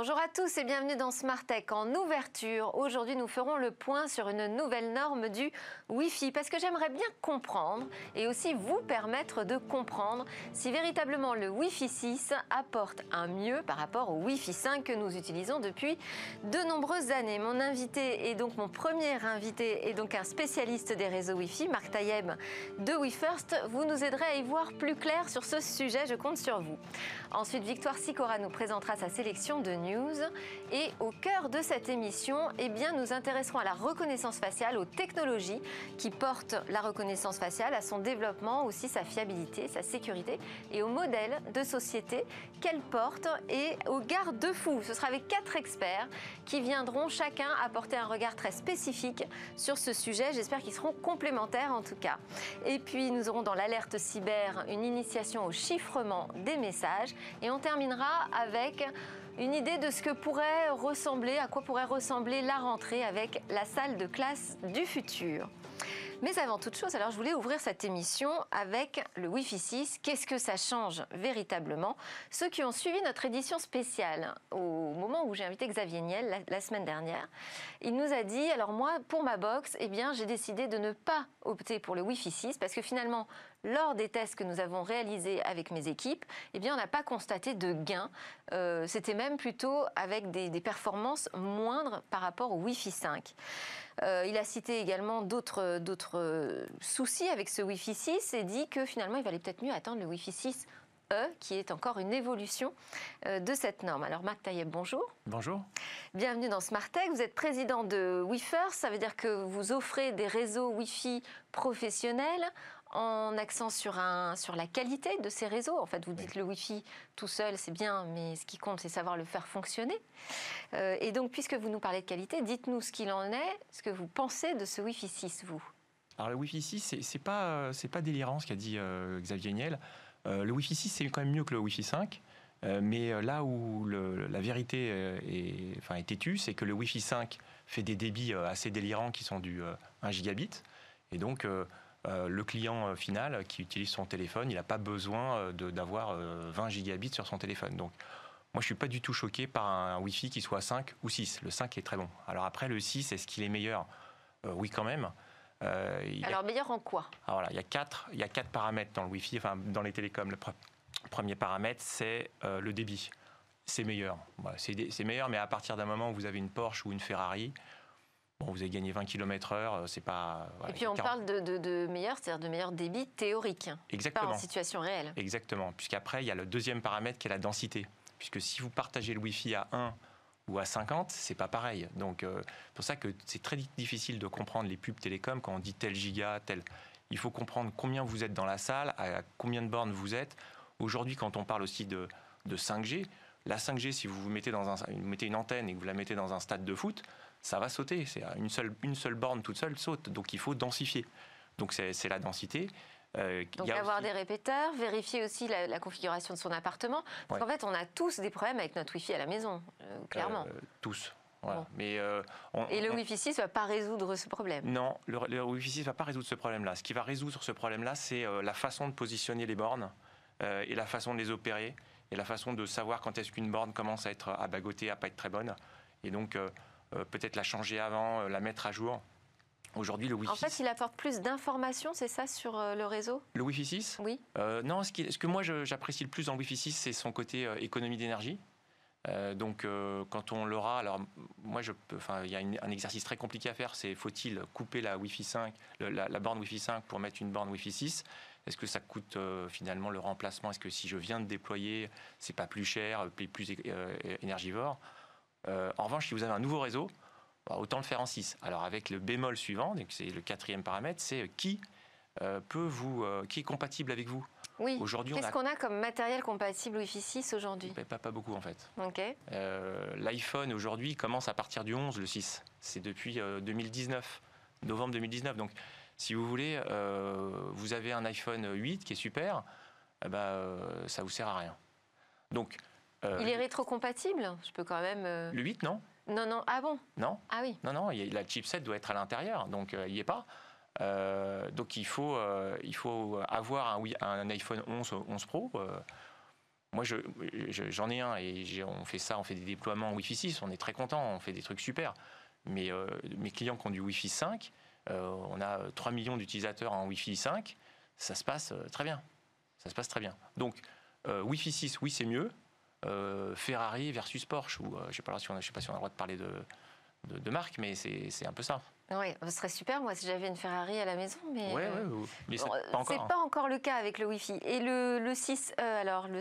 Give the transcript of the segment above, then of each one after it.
Bonjour à tous et bienvenue dans Smart Tech en ouverture. Aujourd'hui, nous ferons le point sur une nouvelle norme du Wi-Fi parce que j'aimerais bien comprendre et aussi vous permettre de comprendre si véritablement le Wi-Fi 6 apporte un mieux par rapport au Wi-Fi 5 que nous utilisons depuis de nombreuses années. Mon invité est donc mon premier invité est donc un spécialiste des réseaux Wi-Fi, Marc Tayeb de WeFirst. Vous nous aiderez à y voir plus clair sur ce sujet, je compte sur vous. Ensuite, Victoire Sicora nous présentera sa sélection de. Et au cœur de cette émission, eh bien, nous intéresserons à la reconnaissance faciale, aux technologies qui portent la reconnaissance faciale, à son développement, aussi sa fiabilité, sa sécurité et au modèle de société qu'elle porte et aux garde-fous. Ce sera avec quatre experts qui viendront chacun apporter un regard très spécifique sur ce sujet. J'espère qu'ils seront complémentaires en tout cas. Et puis nous aurons dans l'alerte cyber une initiation au chiffrement des messages et on terminera avec une idée de ce que pourrait ressembler, à quoi pourrait ressembler la rentrée avec la salle de classe du futur. Mais avant toute chose, alors je voulais ouvrir cette émission avec le Wi-Fi 6. Qu'est-ce que ça change véritablement? Ceux qui ont suivi notre édition spéciale au moment où j'ai invité Xavier Niel la, semaine dernière, il nous a dit alors moi pour ma box, eh bien j'ai décidé de ne pas opter pour le Wi-Fi 6 parce que finalement lors des tests que nous avons réalisés avec mes équipes, eh bien, on n'a pas constaté de gain. Euh, c'était même plutôt avec des, performances moindres par rapport au Wi-Fi 5. Euh, il a cité également d'autres soucis avec ce Wi-Fi 6 et dit que finalement, il valait peut-être mieux attendre le Wi-Fi 6 E, qui est encore une évolution euh, de cette norme. Alors Marc Taïeb, bonjour. Bonjour. Bienvenue dans Smart Tech. Vous êtes président de WeFirst, ça veut dire que vous offrez des réseaux Wi-Fi professionnels en accent sur, un, sur la qualité de ces réseaux. En fait, vous dites le Wi-Fi tout seul, c'est bien, mais ce qui compte, c'est savoir le faire fonctionner. Euh, et donc, puisque vous nous parlez de qualité, dites-nous ce qu'il en est, ce que vous pensez de ce Wi-Fi 6, vous. Alors, le Wi-Fi 6, c'est pas, pas délirant ce qu'a dit euh, Xavier Niel. Euh, le Wi-Fi 6, c'est quand même mieux que le Wi-Fi 5. mais là où la vérité est, enfin, est têtue, c'est que le Wi-Fi 5 fait des débits assez délirants qui sont du 1 gigabit. Et donc, le client euh, final qui utilise son téléphone, il n'a pas besoin euh, d'avoir 20 gigabits sur son téléphone. Donc, moi, je suis pas du tout choqué par un Wi-Fi qui soit 5 ou 6. Le 5 est très bon. Alors après, le 6, est-ce qu'il est meilleur? Oui, quand même. Alors meilleur en quoi? Alors voilà, il y a quatre, il y a quatre paramètres dans le Wi-Fi, enfin dans les télécoms. Le premier paramètre, c'est le débit. C'est meilleur. c'est meilleur, mais à partir d'un moment où vous avez une Porsche ou une Ferrari, Bon, vous avez gagné 20 km/h, euh, c'est pas. et puis on parle de, meilleur, c'est-à-dire de meilleur débit théorique, Exactement. pas en situation réelle. Exactement, puisqu'après il y a le deuxième paramètre qui est la densité, puisque si vous partagez le Wi-Fi à 1 ou à 50, c'est pas pareil. Donc euh, c'est pour ça que c'est très difficile de comprendre les pubs télécom quand on dit tel giga, tel. Il faut comprendre combien vous êtes dans la salle, à combien de bornes vous êtes. Aujourd'hui, quand on parle aussi de, de 5G, la 5G, si vous, vous mettez, dans un, vous mettez une antenne et que vous la mettez dans un stade de foot, ça va sauter. C'est une seule, une seule borne toute seule saute. Donc il faut densifier. Donc c'est la densité. Euh, Donc avoir des répéteurs, vérifier aussi la, configuration de son appartement. Parce qu'en fait, on a tous des problèmes avec notre Wi-Fi à la maison, euh, clairement. Euh, tous. Mais, Et le Wi-Fi 6 ne va pas résoudre ce problème Non, le, le Wi-Fi 6 ne va pas résoudre ce problème-là. Ce qui va résoudre ce problème-là, c'est la façon de positionner les bornes et la façon de les opérer et la façon de savoir quand est-ce qu'une borne commence à être abagotée, à pas être très bonne. Et donc, euh, peut-être la changer avant, euh, la mettre à jour. Aujourd'hui, le Wi-Fi. En fait, il apporte plus d'informations, c'est ça, sur euh, le réseau? Le Wi-Fi 6 Oui. non, ce, ce, que moi j'apprécie le plus dans le Wi-Fi 6, c'est son côté économie d'énergie. donc, quand on l'aura, alors moi, je il y a un exercice très compliqué à faire. C'est faut-il couper la Wi-Fi 5, la, borne Wi-Fi 5 pour mettre une borne Wi-Fi 6 Est-ce que ça coûte finalement le remplacement? Est-ce que si je viens de déployer, c'est pas plus cher, plus énergivore? Euh, en revanche, si vous avez un nouveau réseau, bah, autant le faire en 6. Alors avec le bémol suivant, c'est le quatrième paramètre, c'est euh, qui euh, peut vous, qui est compatible avec vous? Oui. Aujourd'hui, qu'est-ce qu'on a comme matériel compatible Wi-Fi 6 aujourd'hui? Pas, pas, beaucoup en fait. Ok. L'iPhone aujourd'hui commence à partir du 11, le 6. C'est depuis 2019, novembre 2019. Donc, si vous voulez, vous avez un iPhone 8 qui est super, eh ben, ça vous sert à rien. Donc, euh, il est rétrocompatible? Je peux quand même. Euh, le 8, non? Non, non. Ah bon? Non. Ah oui. Non, non. la chipset doit être à l'intérieur, donc euh, il n'y est pas. donc il faut, il faut avoir un, un iPhone 11, 11 Pro. moi, j'en ai un et on fait ça, on fait des déploiements Wi-Fi 6, on est très content, on fait des trucs super. Mais mes clients qui ont du Wi-Fi 5, on a 3 millions d'utilisateurs en Wi-Fi 5, ça se passe très bien. Ça se passe très bien. Donc, Wi-Fi 6, oui, c'est mieux. Ferrari versus Porsche, ou je ne sais, pas si on a, le droit de parler de, de marque, mais c'est un peu ça. Oui, ce serait super, moi, si j'avie une Ferrari à la maison. Mais, ouais, mais c'est pas encore. C'est pas encore le cas avec le Wi-Fi. Et le, le 6E, alors, le,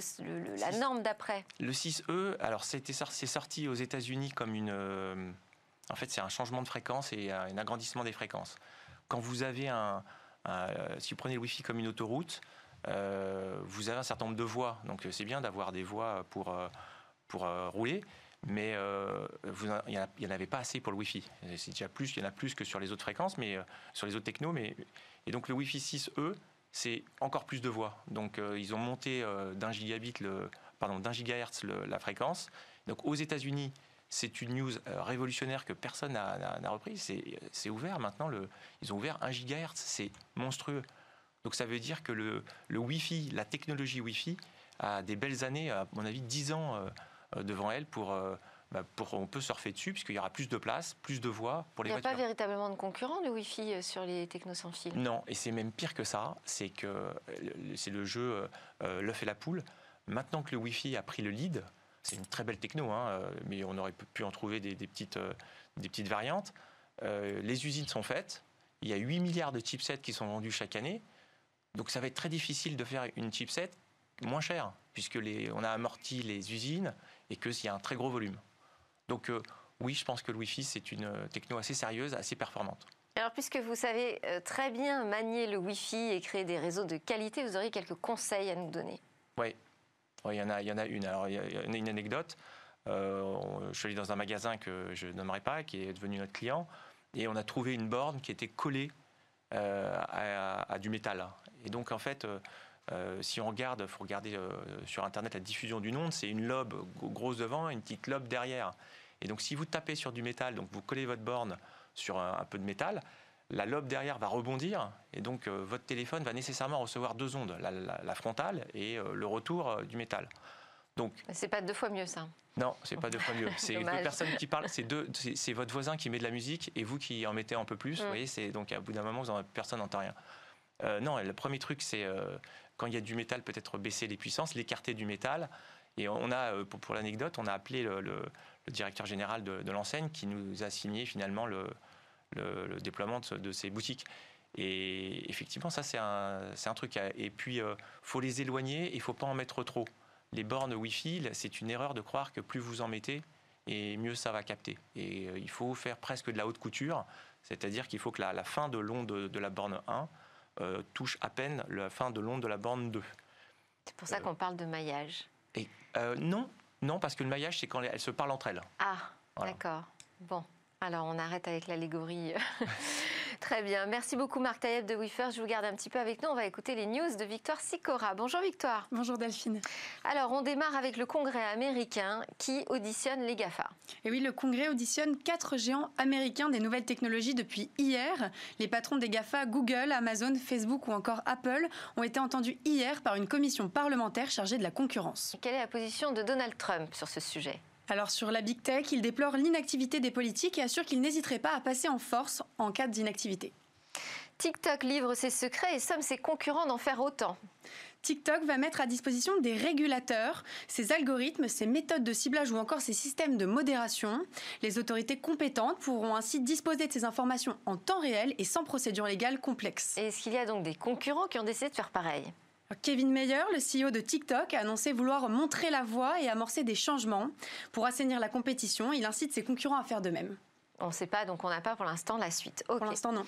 la norme d'après? Le 6E, alors, c'est sorti aux États-Unis comme une. Euh, en fait, c'est un changement de fréquence et un agrandissement des fréquences. Quand vous avez un. si vous prenez le Wi-Fi comme une autoroute, euh, vous avez un certain nombre de voies. Donc, c'est bien d'avoir des voies pour, euh, pour rouler mais euh, il n'y en, avait pas assez pour le Wi-Fi. C'est déjà plus, il y en a plus que sur les autres fréquences, mais euh, sur les autres technos. Mais, et donc le Wi-Fi 6, eux, c'est encore plus de voix. Donc euh, ils ont monté d'un gigabit, pardon, d'un gigahertz la fréquence. Donc aux États-Unis, c'est une news révolutionnaire que personne n'a reprise. C'est ouvert maintenant. Ils ont ouvert un gigahertz. C'est monstrueux. Donc ça veut dire que le, le Wi-Fi, la technologie Wi-Fi, a des belles années, à mon avis, 10 ans euh, devant elle pour, euh, bah, pour, on peut surfer dessus puisqu'il y aura plus de place, plus de voies pour les voitures. Il n'y a pas véritablement de concurrent de Wi-Fi euh, sur les technos sans fil? Non, et c'est même pire que ça. C'est que c'est le jeu l'œuf et la poule. Maintenant que le Wi-Fi a pris le lead, c'est une très belle techno, hein, mais on aurait pu en trouver des, petites, des petites variantes. les usines sont faites. Il y a 8 milliards de chipsets qui sont vendus chaque année. Donc ça va être très difficile de faire une chipset moins chère, puisque les, on a amorti les usines et qu'il y a un très gros volume. Donc euh, oui, je pense que le Wi-Fi, c'est une euh, techno assez sérieuse, assez performante. Alors, puisque vous savez euh, très bien manier le Wi-Fi et créer des réseaux de qualité, vous auriez quelques conseils à nous donner Oui, il y, en a, il y en a une. Alors, il y a une anecdote. je suis allé dans un magasin que je nommerai pas, qui est devenu notre client, et on a trouvé une borne qui était collée à, du métal. Et donc, en fait, euh, si on regarde, il faut regarder euh, sur Internet la diffusion du onde, c'est une lobe grosse devant et une petite lobe derrière. Et donc si vous tapez sur du métal, donc vous collez votre borne sur un, peu de métal, la lobe derrière va rebondir et donc euh, votre téléphone va nécessairement recevoir deux ondes, la, frontale et le retour du métal. Donc c'est pas deux fois mieux ça. Non, c'est pas deux fois mieux. C'est deux personnes qui parlent, c'est deux, c'est votre voisin qui met de la musique et vous qui en mettez un peu plus. Vous mm. voyez, c'est donc à bout d'un moment, vous personne n'entend rien. Non, le premier truc, c'est quand il y a du métal, peut-être baisser les puissances, l'écarter du métal. Et on a, euh, pour, l'anecdote, on a appelé le, directeur général de, l'enseigne qui nous a signé finalement le, déploiement de, ces boutiques. Et effectivement, ça, c'est un, truc. Et puis, euh, faut les éloigner et il faut pas en mettre trop. Les bornes Wi-Fi, c'est une erreur de croire que plus vous en mettez, et mieux ça va capter. Et euh, il faut faire presque de la haute couture, c'est-à-dire qu'il faut que la, la fin de l'onde de la borne 1 euh, touche à peine la fin de l'onde de la borne 2. C'est pour ça qu'on parle de maillage. Et, euh, non, non, parce que le maillage, c'est quand elles se parlent entre elles. Ah, d'accord. Bon, alors on arrête avec l'allégorie. Très bien. Merci beaucoup Marc Taïeb de Wiffer. Je vous garde un petit peu avec nous. On va écouter les news de Victoire Sicora. Bonjour Victoire. Bonjour Delphine. Alors on démarre avec le Congrès américain qui auditionne les GAFA. Et oui, le Congrès auditionne quatre géants américains des nouvelles technologies depuis hier. Les patrons des GAFA, Google, Amazon, Facebook ou encore Apple, ont été entendus hier par une commission parlementaire chargée de la concurrence. quelle est la position de Donald Trump sur ce sujet? Alors sur la Big Tech, il déplore l'inactivité des politiques et assure qu'il n'hésiterait pas à passer en force en cas d'inactivité. TikTok livre ses secrets et somme ses concurrents d'en faire autant. TikTok va mettre à disposition des régulateurs, ses algorithmes, ses méthodes de ciblage ou encore ses systèmes de modération. Les autorités compétentes pourront ainsi disposer de ces informations en temps réel et sans procédure légale complexe. est-ce qu'il y a donc des concurrents qui ont décidé de faire pareil? Kevin Mayer, le CEO de TikTok, a annoncé vouloir montrer la voie et amorcer des changements. Pour assainir la compétition, il incite ses concurrents à faire de même. On ne sait pas, donc on n'a pas pour l'instant la suite. Pour l'instant, non.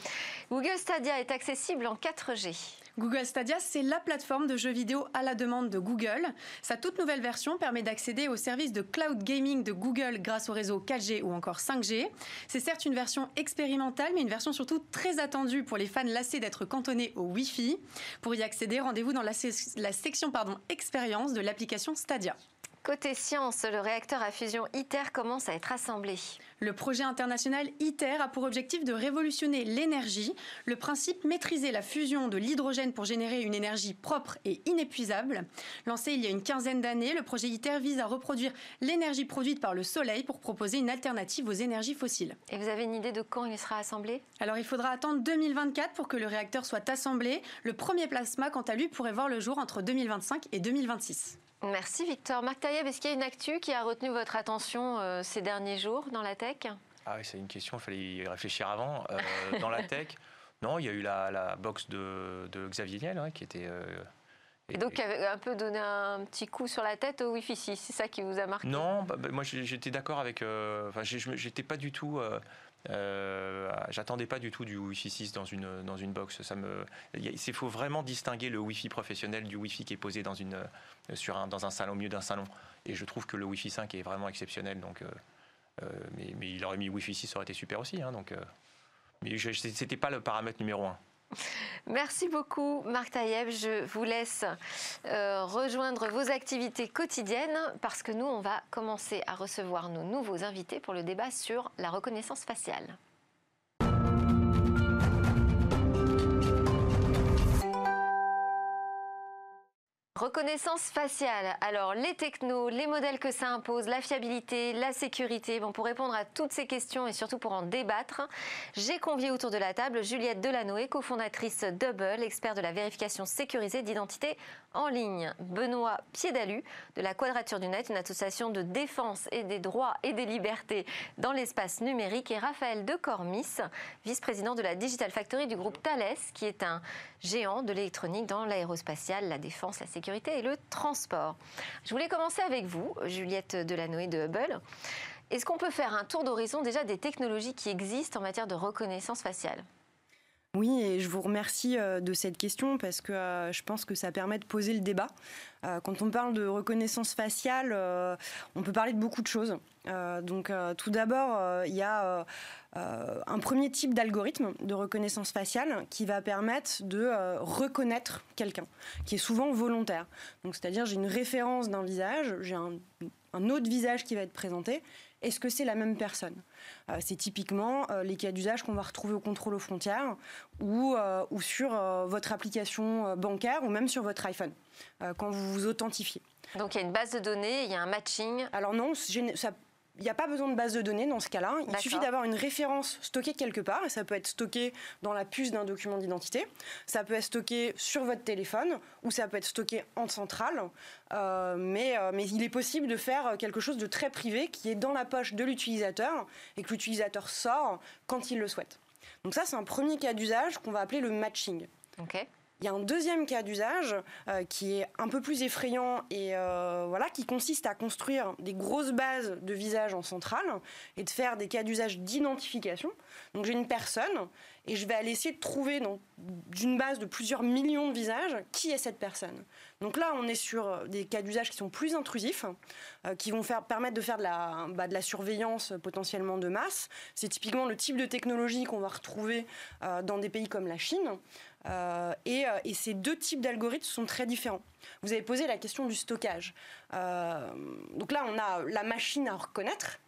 Google Stadia est accessible en 4G. Google Stadia, c'est la plateforme de jeux vidéo à la demande de Google. Sa toute nouvelle version permet d'accéder aux services de cloud gaming de Google grâce au réseau 4G ou encore 5G. C'est certes une version expérimentale, mais une version surtout très attendue pour les fans lassés d'être cantonnés au Wi-Fi. Pour y accéder, rendez-vous dans la, section pardon, expérience de l'application Stadia. Côté science, le réacteur à fusion ITER commence à être assemblé. Le projet international ITER a pour objectif de révolutionner l'énergie. Le principe maîtriser la fusion de l'hydrogène pour générer une énergie propre et inépuisable. Lancé il y a une quinzaine d'années, le projet ITER vise à reproduire l'énergie produite par le soleil pour proposer une alternative aux énergies fossiles. Et vous avez une idée de quand il sera assemblé? Alors il faudra attendre 2024 pour que le réacteur soit assemblé. Le premier plasma, quant à lui, pourrait voir le jour entre 2025 et 2026. Merci Victor. Marc Taïeb, est-ce qu'il y a une actu qui a retenu votre attention euh, ces derniers jours dans la tech? Ah oui, c'est une question, il fallait y réfléchir avant. Euh, dans la tech, non, il y a eu la, box de, Xavier Niel qui était... Euh, et donc, qui avait un peu donné un petit coup sur la tête au Wi-Fi 6, c'est ça qui vous a marqué? Non, bah, bah, moi j'étais d'accord avec. Enfin, j'étais pas du tout. Euh, j'attendais pas du tout du Wi-Fi 6 dans une, dans une box. Ça me, il faut vraiment distinguer le Wi-Fi professionnel du Wi-Fi qui est posé dans, une, sur un, dans un salon, au milieu d'un salon. Et je trouve que le Wi-Fi 5 est vraiment exceptionnel. Donc, euh, euh, mais, il aurait mis Wi-Fi 6, ça aurait été super aussi. Hein, donc, mais c'était pas le paramètre numéro un. Merci beaucoup Marc Taïeb. Je vous laisse euh, rejoindre vos activités quotidiennes parce que nous, on va commencer à recevoir nos nouveaux invités pour le débat sur la reconnaissance faciale. Reconnaissance faciale. Alors, les technos, les modèles que ça impose, la fiabilité, la sécurité. Bon, pour répondre à toutes ces questions et surtout pour en débattre, j'ai convié autour de la table Juliette Delanoë, cofondatrice Double, expert de la vérification sécurisée d'identité en ligne. Benoît Piedalu, de la Quadrature du Net, une association de défense et des droits et des libertés dans l'espace numérique. Et Raphaël de Cormis, vice-président de la Digital Factory du groupe Thales, qui est un géant de l'électronique dans l'aérospatiale, la défense, la sécurité et le transport. Je voulais commencer avec vous, Juliette Delanoë de Hubble. Est-ce qu'on peut faire un tour d'horizon déjà des technologies qui existent en matière de reconnaissance faciale? Oui, et je vous remercie euh, de cette question parce que euh, je pense que ça permet de poser le débat. Euh, quand on parle de reconnaissance faciale, on peut parler de beaucoup de choses. donc tout d'abord, il y a un premier type d'algorithme de reconnaissance faciale qui va permettre de reconnaître quelqu'un, qui est souvent volontaire. Donc c'est-à-dire j'ai une référence d'un visage, j'ai un autre visage qui va être présenté, est-ce que c'est la même personne? Euh, C'est typiquement euh, les cas d'usage qu'on va retrouver au contrôle aux frontières ou, euh, ou sur votre application bancaire ou même sur votre iPhone quand vous vous authentifiez. Donc il y a une base de données, il y a un matching. Alors non, ça il n'y a pas besoin de base de données dans ce cas-là. Il suffit d'avoir une référence stockée quelque part. Et ça peut être stocké dans la puce d'un document d'identité. Ça peut être stocké sur votre téléphone ou ça peut être stocké en centrale. Euh, mais, euh, mais il est possible de faire quelque chose de très privé qui est dans la poche de l'utilisateur et que l'utilisateur sort quand il le souhaite. Donc ça, c'est un premier cas d'usage qu'on va appeler le matching. OK. Il y a un deuxième cas d'usage euh, qui est un peu plus effrayant et euh, voilà, qui consiste à construire des grosses bases de visages en centrale et de faire des cas d'usage d'identification. Donc j'ai une personne et je vais aller essayer de trouver d'une base de plusieurs millions de visages qui est cette personne. Donc là, on est sur des cas d'usage qui sont plus intrusifs, euh, qui vont faire, permettre de faire de la, bah, de la surveillance potentiellement de masse. C'est typiquement le type de technologie qu'on va retrouver dans des pays comme la Chine. Euh, euh, et, ces deux types d'algorithmes sont très différents. Vous avez posé la question du stockage. Euh, donc là, on a la machine à reconnaître.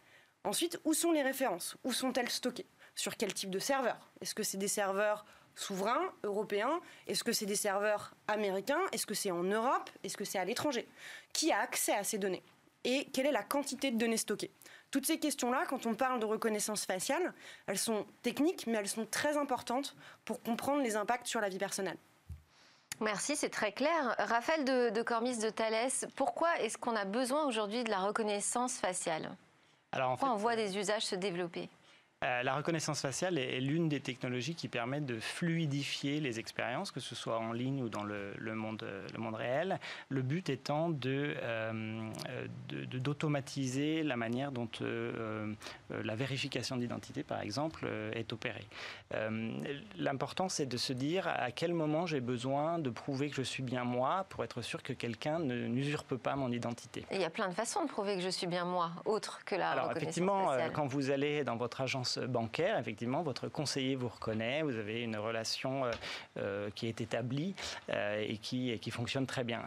Ensuite, où sont les références? Où sont-elles stockées? Sur quel type de serveur? Est-ce que c'est des serveurs souverains, européens? Est-ce que c'est des serveurs américains? Est-ce que c'est en Europe? Est-ce que c'est à l'étranger? Qui a accès à ces données? Et quelle est la quantité de données stockées? Toutes ces questions-là, quand on parle de reconnaissance faciale, elles sont techniques, mais elles sont très importantes pour comprendre les impacts sur la vie personnelle. Merci, c'est très clair. Raphaël de, Cormis de Thalès, pourquoi est-ce qu'on a besoin aujourd'hui de la reconnaissance faciale? Alors, Pourquoi on voit des usages se développer? Euh, la reconnaissance faciale est, l'une des technologies qui permettent de fluidifier les expériences, que ce soit en ligne ou dans le, monde, le monde réel. Le but étant de, euh, d'automatiser la manière dont euh, la vérification d'identité, par exemple, est opérée. L'important, c'est de se dire à quel moment j'ai besoin de prouver que je suis bien moi pour être sûr que quelqu'un ne n'usurpe pas mon identité. il y a plein de façons de prouver que je suis bien moi, autre que la Alors, reconnaissance effectivement, quand vous allez dans votre agence bancaire, effectivement, votre conseiller vous reconnaît, vous avez une relation qui est établie et, qui, qui fonctionne très bien.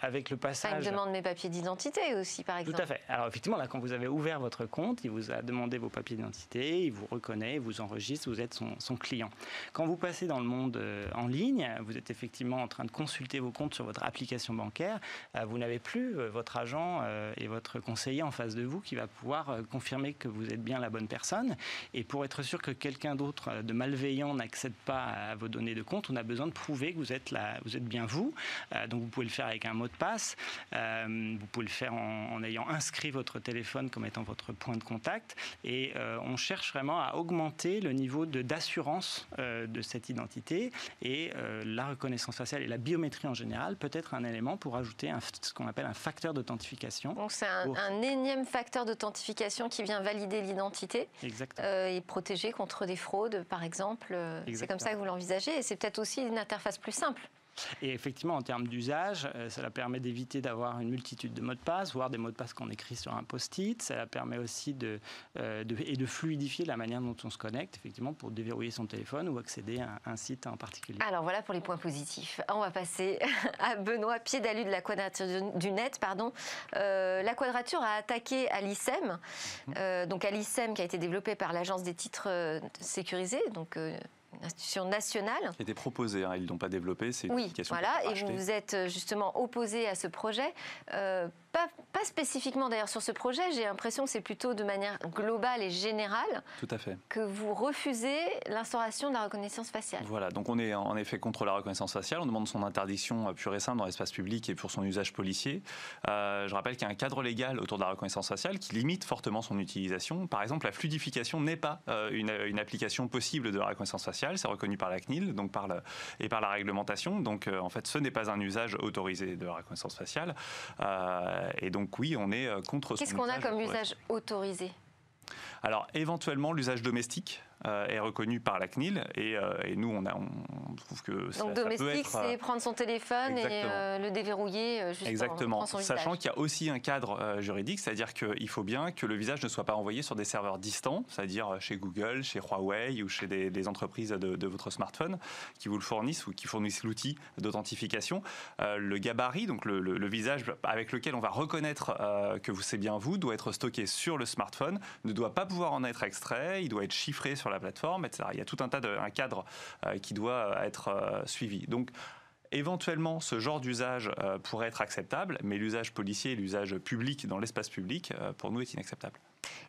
avec le passage... Ça, il me demande mes papiers d'identité aussi, par exemple. Tout à fait. Alors effectivement, là, quand vous avez ouvert votre compte, il vous a demandé vos papiers d'identité, il vous reconnaît, il vous enregistre, vous êtes son, son client. Quand vous passez dans le monde en ligne, vous êtes effectivement en train de consulter vos comptes sur votre application bancaire, vous n'avez plus votre agent et votre conseiller en face de vous qui va pouvoir confirmer que vous êtes bien la bonne personne. Et pour être sûr que quelqu'un d'autre de malveillant n'accède pas à vos données de compte, on a besoin de prouver que vous êtes, là, vous êtes bien vous. Euh, donc vous pouvez le faire avec un mot de passe. Euh, vous pouvez le faire en, ayant inscrit votre téléphone comme étant votre point de contact. Et euh, on cherche vraiment à augmenter le niveau d'assurance de, cette identité. Et la reconnaissance faciale et la biométrie en général peut être un élément pour ajouter un, ce qu'on appelle un facteur d'authentification. Donc c'est un, un, énième facteur d'authentification qui vient valider l'identité et protéger contre des fraudes, par exemple. C'est comme ça que vous l'envisagez. Et c'est peut-être aussi une interface plus simple. Et effectivement, en termes d'usage, euh, cela permet d'éviter d'avoir une multitude de mots de passe, voire des mots de passe qu'on écrit sur un post-it. Cela permet aussi de, euh, de, et de fluidifier la manière dont on se connecte, effectivement, pour déverrouiller son téléphone ou accéder à un, site en particulier. Alors voilà pour les points positifs. On va passer à Benoît Piédalu de la Quadrature du Net. Pardon. Euh, la Quadrature a attaqué Alicem, mhm. donc Alicem qui a été développé par l'Agence des titres sécurisés, donc institution nationale. Qui été proposée, hein, ils ne l'ont pas développé, c'est une oui, voilà, et vous êtes euh, justement opposé à ce projet. Euh, pas, spécifiquement d'ailleurs sur ce projet, j'ai l'impression que c'est plutôt de manière globale et générale Tout à fait. que vous refusez l'instauration de la reconnaissance faciale. Voilà, donc on est en effet contre la reconnaissance faciale, on demande son interdiction pure et simple dans l'espace public et pour son usage policier. Euh, je rappelle qu'il y a un cadre légal autour de la reconnaissance faciale qui limite fortement son utilisation. Par exemple, la fluidification n'est pas euh, une, application possible de la reconnaissance faciale, c'est reconnu par la CNIL donc par le, et par la réglementation. Donc euh, en fait, ce n'est pas un usage autorisé de la reconnaissance faciale. Et donc oui, on est contre. Qu'est-ce qu'on a comme usage autorisé? Alors éventuellement l'usage domestique, euh, est reconnu par la CNIL euh, et, nous on, a, on, trouve que ça, donc domestique c'est euh, prendre son téléphone et le déverrouiller juste exactement. sachant qu'il y a aussi un cadre juridique c'est-à-dire qu'il faut bien que le visage ne soit pas envoyé sur des serveurs distants c'est-à-dire chez Google chez Huawei ou chez des, entreprises de, votre smartphone qui vous le fournissent ou qui fournissent l'outil d'authentification. Le gabarit donc le, visage avec lequel on va reconnaître que c'est bien vous doit être stocké sur le smartphone ne doit pas pouvoir en être extrait il doit être chiffré sur la plateforme, etc. Il y a tout un tas de un cadre euh, qui doit être euh, suivi. Donc Éventuellement, ce genre d'usage euh, pourrait être acceptable, mais l'usage policier et l'usage public dans l'espace public, pour nous, est inacceptable.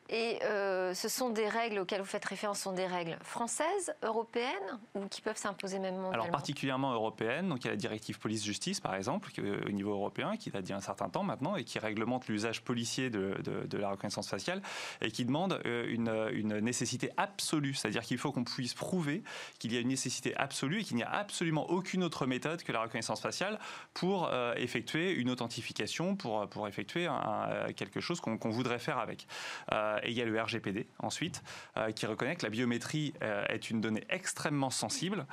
Et euh, ce sont des règles auxquelles vous faites référence, sont des règles françaises, européennes, ou qui peuvent s'imposer même mondialement? Alors particulièrement européennes, donc il y a la directive police-justice par exemple, au niveau européen, qui date d'il y a un certain temps maintenant, et qui réglemente l'usage policier de, la reconnaissance faciale, et qui demande euh, une, nécessité absolue, c'est-à-dire qu'il faut qu'on puisse prouver qu'il y a une nécessité absolue et qu'il n'y a absolument aucune autre méthode que la reconnaissance faciale pour euh, effectuer une authentification, pour, pour effectuer quelque chose qu'on voudrait faire avec. Euh, et il y a le RGPD ensuite, euh, qui reconnaît que la biométrie euh, est une donnée extrêmement sensible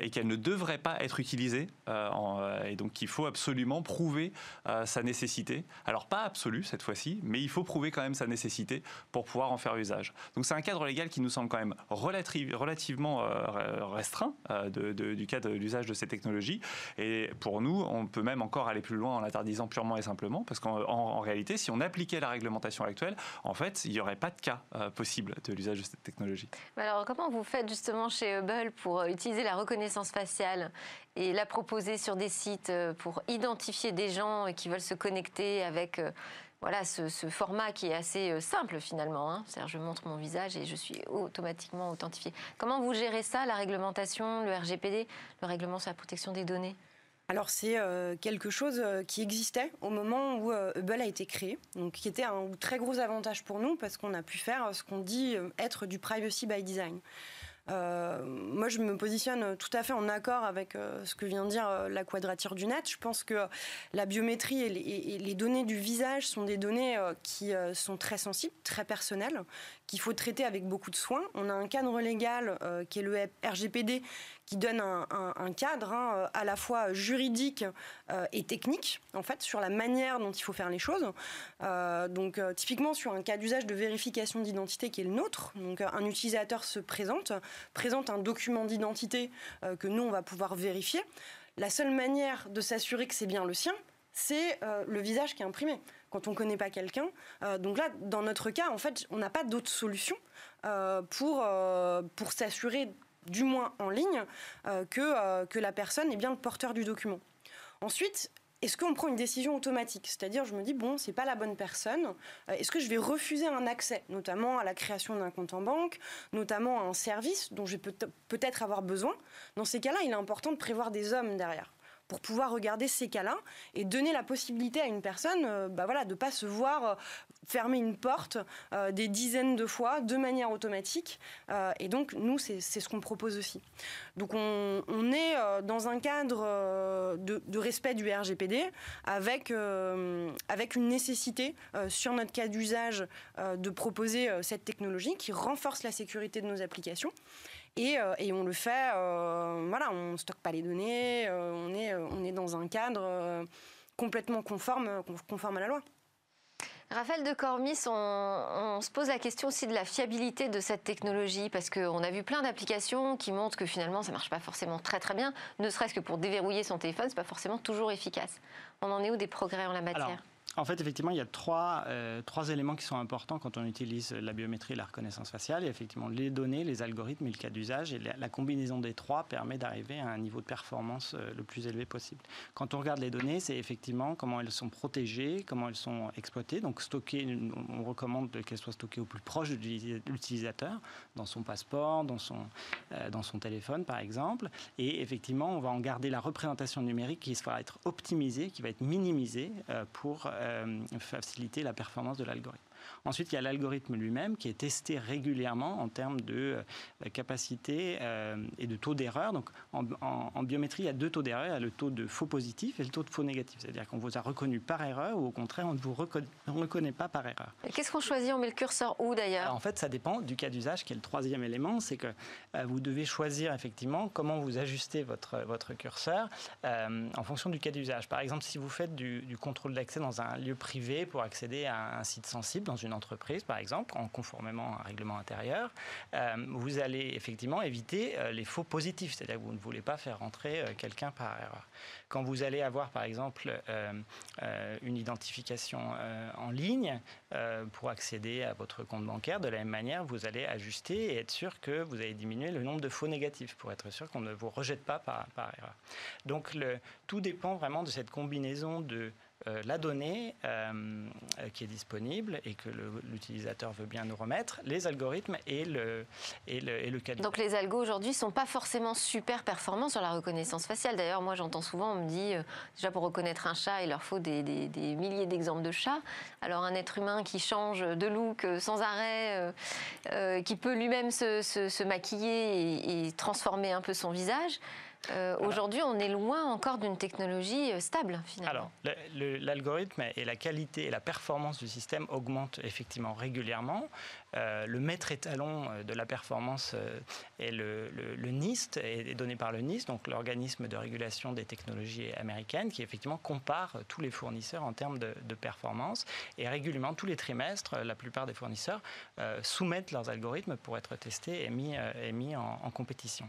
et qu'elle ne devrait pas être utilisée. et donc il faut absolument prouver sa nécessité. Alors pas absolue cette fois-ci, mais il faut prouver quand même sa nécessité pour pouvoir en faire usage. Donc c'est un cadre légal qui nous semble quand même relativement restreint du cadre de l'usage de ces technologies. Et pour nous, on peut même encore aller plus loin en l'interdisant purement et simplement, parce qu'en réalité, si on appliquait la réglementation actuelle, en fait, il n'y aurait pas de cas euh, possible de l'usage de cette technologie. Alors, comment vous faites justement chez Hubble pour euh, utiliser la reconnaissance faciale et la proposer sur des sites euh, pour identifier des gens qui veulent se connecter avec voilà, ce, format qui est assez simple finalement. Hein. C'est-à-dire, je montre mon visage et je suis automatiquement authentifié. Comment vous gérez ça, la réglementation, le RGPD, le règlement sur la protection des données? Alors c'est euh, quelque chose euh, qui existait au moment où euh, Hubble a été créé, donc qui était un très gros avantage pour nous parce qu'on a pu faire ce qu'on dit être du privacy by design. moi, je me positionne tout à fait en accord avec ce que vient de dire la quadrature du net. Je pense que la biométrie et les, données du visage sont des données qui sont très sensibles, très personnelles, qu'il faut traiter avec beaucoup de soin. On a un cadre légal qui est le RGPD qui donne un, cadre hein, à la fois juridique et technique, en fait, sur la manière dont il faut faire les choses. donc, typiquement, sur un cas d'usage de vérification d'identité qui est le nôtre, donc un utilisateur se présente, présente un document d'identité que nous, on va pouvoir vérifier. La seule manière de s'assurer que c'est bien le sien, c'est le visage qui est imprimé quand on ne connaît pas quelqu'un. Euh, donc là, dans notre cas, en fait, on n'a pas d'autre solution euh, pour, euh, pour s'assurer, du moins en ligne, que, que la personne est bien le porteur du document. Ensuite, est-ce qu'on prend une décision automatique? C'est-à-dire, je me dis, bon, c'est pas la bonne personne. Est-ce que je vais refuser un accès, notamment à la création d'un compte en banque, notamment à un service dont je vais peut-être avoir besoin? Dans ces cas-là, il est important de prévoir des hommes derrière pour pouvoir regarder ces cas-là et donner la possibilité à une personne euh, bah voilà, de ne pas se voir euh, fermer une porte euh, des dizaines de fois de manière automatique. et donc, nous, c'est ce qu'on propose aussi. Donc, on, est dans un cadre de, respect du RGPD avec, avec une nécessité sur notre cas d'usage de proposer cette technologie qui renforce la sécurité de nos applications. Euh, et, on le fait, euh, voilà, on ne stocke pas les données, euh, on, est, on est dans un cadre complètement conforme, conforme à la loi. Raphaël de Cormis, on, se pose la question aussi de la fiabilité de cette technologie parce qu'on a vu plein d'applications qui montrent que finalement ça ne marche pas forcément très très bien, ne serait-ce que pour déverrouiller son téléphone, ce n'est pas forcément toujours efficace. On en est où des progrès en la matière? En fait, effectivement, il y a trois, euh, trois éléments qui sont importants quand on utilise la biométrie et la reconnaissance faciale. Il y a effectivement les données, les algorithmes et le cas d'usage. Et la, combinaison des trois permet d'arriver à un niveau de performance euh, le plus élevé possible. Quand on regarde les données, c'est effectivement comment elles sont protégées, comment elles sont exploitées. Donc, stocker, on recommande qu'elles soient stockées au plus proche de l'utilisateur, dans son passeport, dans son, euh, dans son téléphone, par exemple. Et effectivement, on va en garder la représentation numérique qui va être optimisée, qui va être minimisée pour euh, faciliter la performance de l'algorithme. Ensuite, il y a l'algorithme lui-même qui est testé régulièrement en termes de euh, capacité euh, et de taux d'erreur. Donc, en, biométrie, il y a deux taux d'erreur. Il y a le taux de faux positif et le taux de faux négatif. C'est-à-dire qu'on vous a reconnu par erreur ou au contraire, on ne vous reconnaît, pas par erreur. Qu'est-ce qu'on choisit? On met le curseur où d'ailleurs? En fait, ça dépend du cas d'usage qui est le troisième élément. C'est que euh, vous devez choisir effectivement comment vous ajustez votre, votre curseur en fonction du cas d'usage. Par exemple, si vous faites du, du contrôle d'accès dans un lieu privé pour accéder à un site sensible, dans une entreprise, par exemple, en conformément à un règlement intérieur, euh, vous allez effectivement éviter euh, les faux positifs, c'est-à-dire que vous ne voulez pas faire rentrer euh, quelqu'un par erreur. Quand vous allez avoir, par exemple, une identification en ligne pour accéder à votre compte bancaire, de la même manière, vous allez ajuster et être sûr que vous allez diminuer le nombre de faux négatifs pour être sûr qu'on ne vous rejette pas par, par erreur. Donc, le, tout dépend vraiment de cette combinaison de euh, la donnée euh, qui est disponible et que l'utilisateur veut bien nous remettre, les algorithmes et le, et le, Donc les algos aujourd'hui ne sont pas forcément super performants sur la reconnaissance faciale. D'ailleurs, moi j'entends souvent, on me dit, euh, déjà pour reconnaître un chat, il leur faut des, des, milliers d'exemples de chats. Alors un être humain qui change de look sans arrêt, qui peut lui-même se, se, maquiller et transformer un peu son visage, euh, aujourd'hui, on est loin encore d'une technologie euh, stable, finalement. Alors, l'algorithme et la qualité et la performance du système augmentent effectivement régulièrement. Euh, le maître étalon de la performance est le, NIST, est donné par le NIST, donc l'organisme de régulation des technologies américaines, qui effectivement compare tous les fournisseurs en termes de, performance. Et régulièrement, tous les trimestres, la plupart des fournisseurs soumettent leurs algorithmes pour être testés et mis, mis en compétition.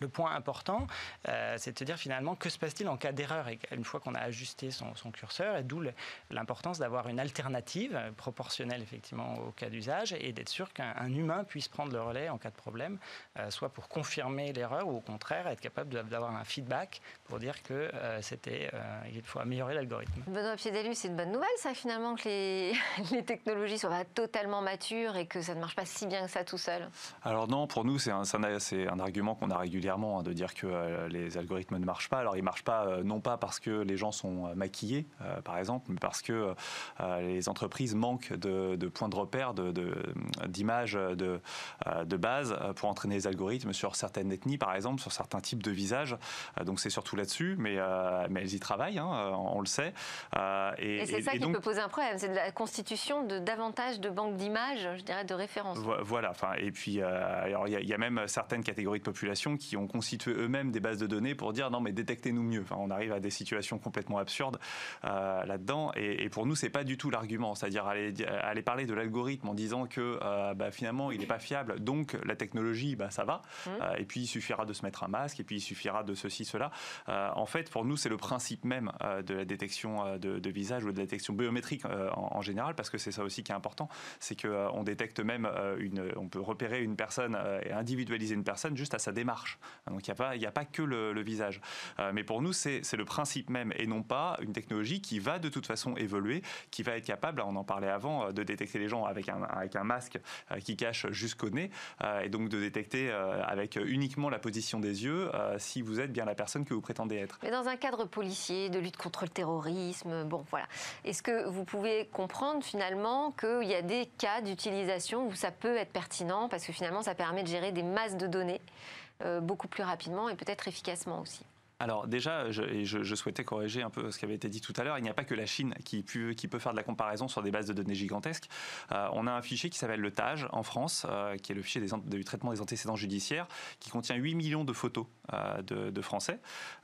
Le point important, euh, c'est de se dire finalement que se passe-t-il en cas d'erreur une fois qu'on a ajusté son, curseur, et d'où l'importance d'avoir une alternative euh, proportionnelle effectivement au cas d'usage et d'être sûr qu'un humain puisse prendre le relais en cas de problème, euh, soit pour confirmer l'erreur ou au contraire être capable d'avoir un feedback pour dire que c'était il faut améliorer l'algorithme. Benoît Piedelu, c'est une bonne nouvelle ça finalement que les, les technologies soient pas totalement matures et que ça ne marche pas si bien que ça tout seul? Alors non, pour nous c'est un, un argument qu'on a régulièrement Hein, de dire que euh, les algorithmes ne marchent pas. Alors ils ne marchent pas euh, non pas parce que les gens sont euh, maquillés, par exemple, mais parce que les entreprises manquent de, points de repère, d'images de, de, base pour entraîner les algorithmes sur certaines ethnies, par exemple, sur certains types de visages. donc c'est surtout là-dessus, mais, mais elles y travaillent, hein, on le sait. et, c'est ça qui peut poser un problème, c'est de la constitution de davantage de banques d'images, je dirais, de référence. Voilà, enfin, et puis il y, a même certaines catégories de population qui ont ont constitué eux-mêmes des bases de données pour dire non mais détectez-nous mieux. Enfin, on arrive à des situations complètement absurdes là-dedans. Et, pour nous, c'est pas du tout l'argument. C'est-à-dire aller, aller parler de l'algorithme en disant que bah, finalement il n'est pas fiable, donc la technologie, bah, ça va. Mmh. et puis il suffira de se mettre un masque, et puis il suffira de ceci, cela. en fait, pour nous, c'est le principe même de la détection de, visage ou de la détection biométrique en, en général, parce que c'est ça aussi qui est important, c'est qu'on détecte même une, on peut repérer une personne et individualiser une personne juste à sa démarche. Donc il n'y a, pas, que le, visage. Euh, mais pour nous, c'est le principe même et non pas une technologie qui va de toute façon évoluer, qui va être capable, on en parlait avant, euh, de détecter les gens avec un, avec un masque euh, qui cache jusqu'au nez et donc de détecter avec uniquement la position des yeux si vous êtes bien la personne que vous prétendez être. Mais dans un cadre policier, de lutte contre le terrorisme, bon voilà, est-ce que vous pouvez comprendre finalement qu'il y a des cas d'utilisation où ça peut être pertinent parce que finalement ça permet de gérer des masses de données beaucoup plus rapidement et peut-être efficacement aussi. Alors déjà, je, je, souhaitais corriger un peu ce qui avait été dit tout à l'heure. Il n'y a pas que la Chine qui, peut faire de la comparaison sur des bases de données gigantesques. Euh, on a un fichier qui s'appelle le TAGE en France, euh, qui est le fichier du traitement des antécédents judiciaires, qui contient 8 millions de photos de, Français.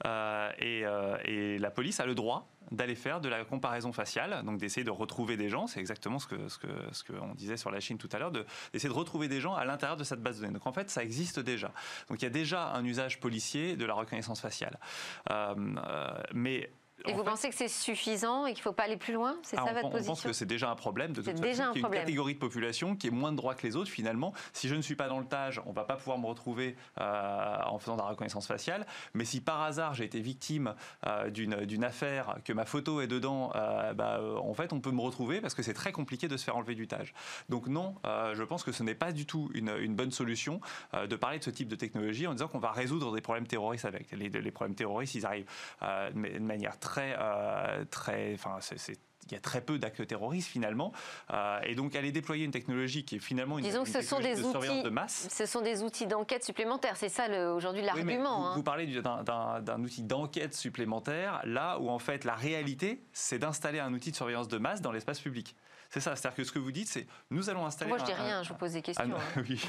Et, la police a le droit d'aller faire de la comparaison faciale, donc d'essayer de retrouver des gens, c'est exactement ce que ce que ce qu'on disait sur la Chine tout à l'heure, d'essayer de, retrouver des gens à l'intérieur de cette base de données. Donc en fait, ça existe déjà. Donc il y a déjà un usage policier de la reconnaissance faciale, euh, euh, mais et vous pensez que c'est suffisant et qu'il ne faut pas aller plus loin? C'est ça votre on position? pense que c'est déjà un problème de toute façon. Déjà un une catégorie de population qui est moins de droits que les autres finalement. Si je ne suis pas dans le TAGE, on ne va pas pouvoir me retrouver euh, en faisant de la reconnaissance faciale. Mais si par hasard j'ai été victime euh, d'une affaire, que ma photo est dedans, euh, bah, en fait on peut me retrouver parce que c'est très compliqué de se faire enlever du TAGE. Donc non, je pense que ce n'est pas du tout une, une bonne solution de parler de ce type de technologie en disant qu'on va résoudre des problèmes terroristes avec. Les, les problèmes terroristes, ils arrivent de manière très très, euh, très, enfin, c'est il y a très peu d'actes terroristes finalement. Euh, et donc aller déployer une technologie qui est finalement une, Disons que ce sont des de outils, de masse. Ce sont des outils d'enquête supplémentaires. C'est ça aujourd'hui l'argument. vous, hein. vous, parlez d'un outil d'enquête supplémentaire là où en fait la réalité c'est d'installer un outil de surveillance de masse dans l'espace public. C'est ça, c'est-à-dire que ce que vous dites, c'est nous allons installer. Moi, je dis rien, je vous pose des questions. Hein. oui.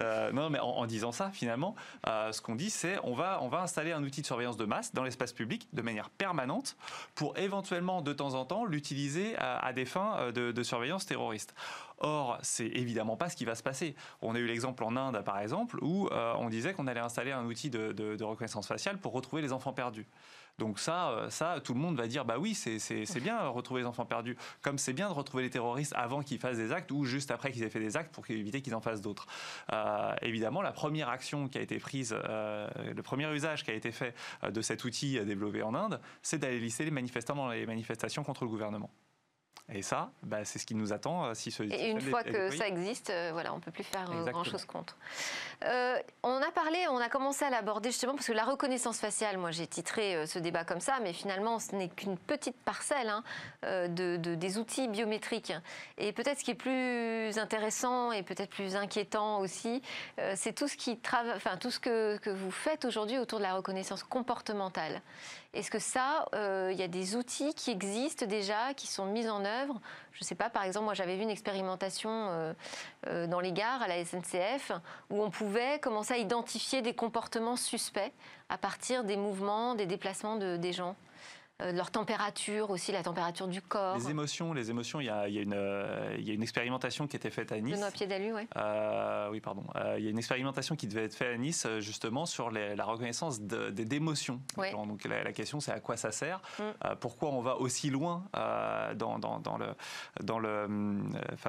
Euh, non, mais en, disant ça, finalement, euh, ce qu'on dit, c'est on va, on va installer un outil de surveillance de masse dans l'espace public de manière permanente pour éventuellement, de temps en temps, l'utiliser à, des fins euh, de, surveillance terroriste. Or, c'est évidemment pas ce qui va se passer. On a eu l'exemple en Inde, par exemple, où on disait qu'on allait installer un outil de, de reconnaissance faciale pour retrouver les enfants perdus. Donc ça, euh, ça, tout le monde va dire bah oui, c'est bien de retrouver les enfants perdus. Comme c'est bien de retrouver les terroristes avant qu'ils fassent des actes ou juste après qu'ils aient fait des actes pour éviter qu'ils en fassent d'autres. Euh, évidemment, la première action qui a été prise, euh, le premier usage qui a été fait de cet outil développé en Inde, c'est d'aller lister les manifestants dans les manifestations contre le gouvernement. Et ça, bah, c'est ce qui nous attend euh, si ce. Et une fois que ça existe, euh, voilà, on ne peut plus faire euh, grand-chose contre. on a parlé, on a commencé à l'aborder justement parce que la reconnaissance faciale, moi j'ai titré ce débat comme ça, mais finalement ce n'est qu'une petite parcelle hein, de, des outils biométriques. Et peut-être ce qui est plus intéressant et peut-être plus inquiétant aussi, c'est tout ce qui enfin tout ce que, que vous faites aujourd'hui autour de la reconnaissance comportementale. Est-ce que ça, il y a des outils qui existent déjà, qui sont mis en œuvre? Je ne sais pas, par exemple, moi j'avais vu une expérimentation euh, euh, dans les gares à la SNCF où on pouvait commencer à identifier des comportements suspects à partir des mouvements, des déplacements de, des gens. Euh, leur température aussi, la température du corps. Les émotions, les émotions. Il y a, il y a, une, euh, il y a une expérimentation qui été faite à Nice. Benoît Piédalu, oui. Euh, oui, pardon. il y a une expérimentation qui devait être faite à Nice justement sur la reconnaissance d'émotions. Donc la, question, c'est à quoi ça sert? Mm. Pourquoi on va aussi loin dans, dans, dans, le, dans le,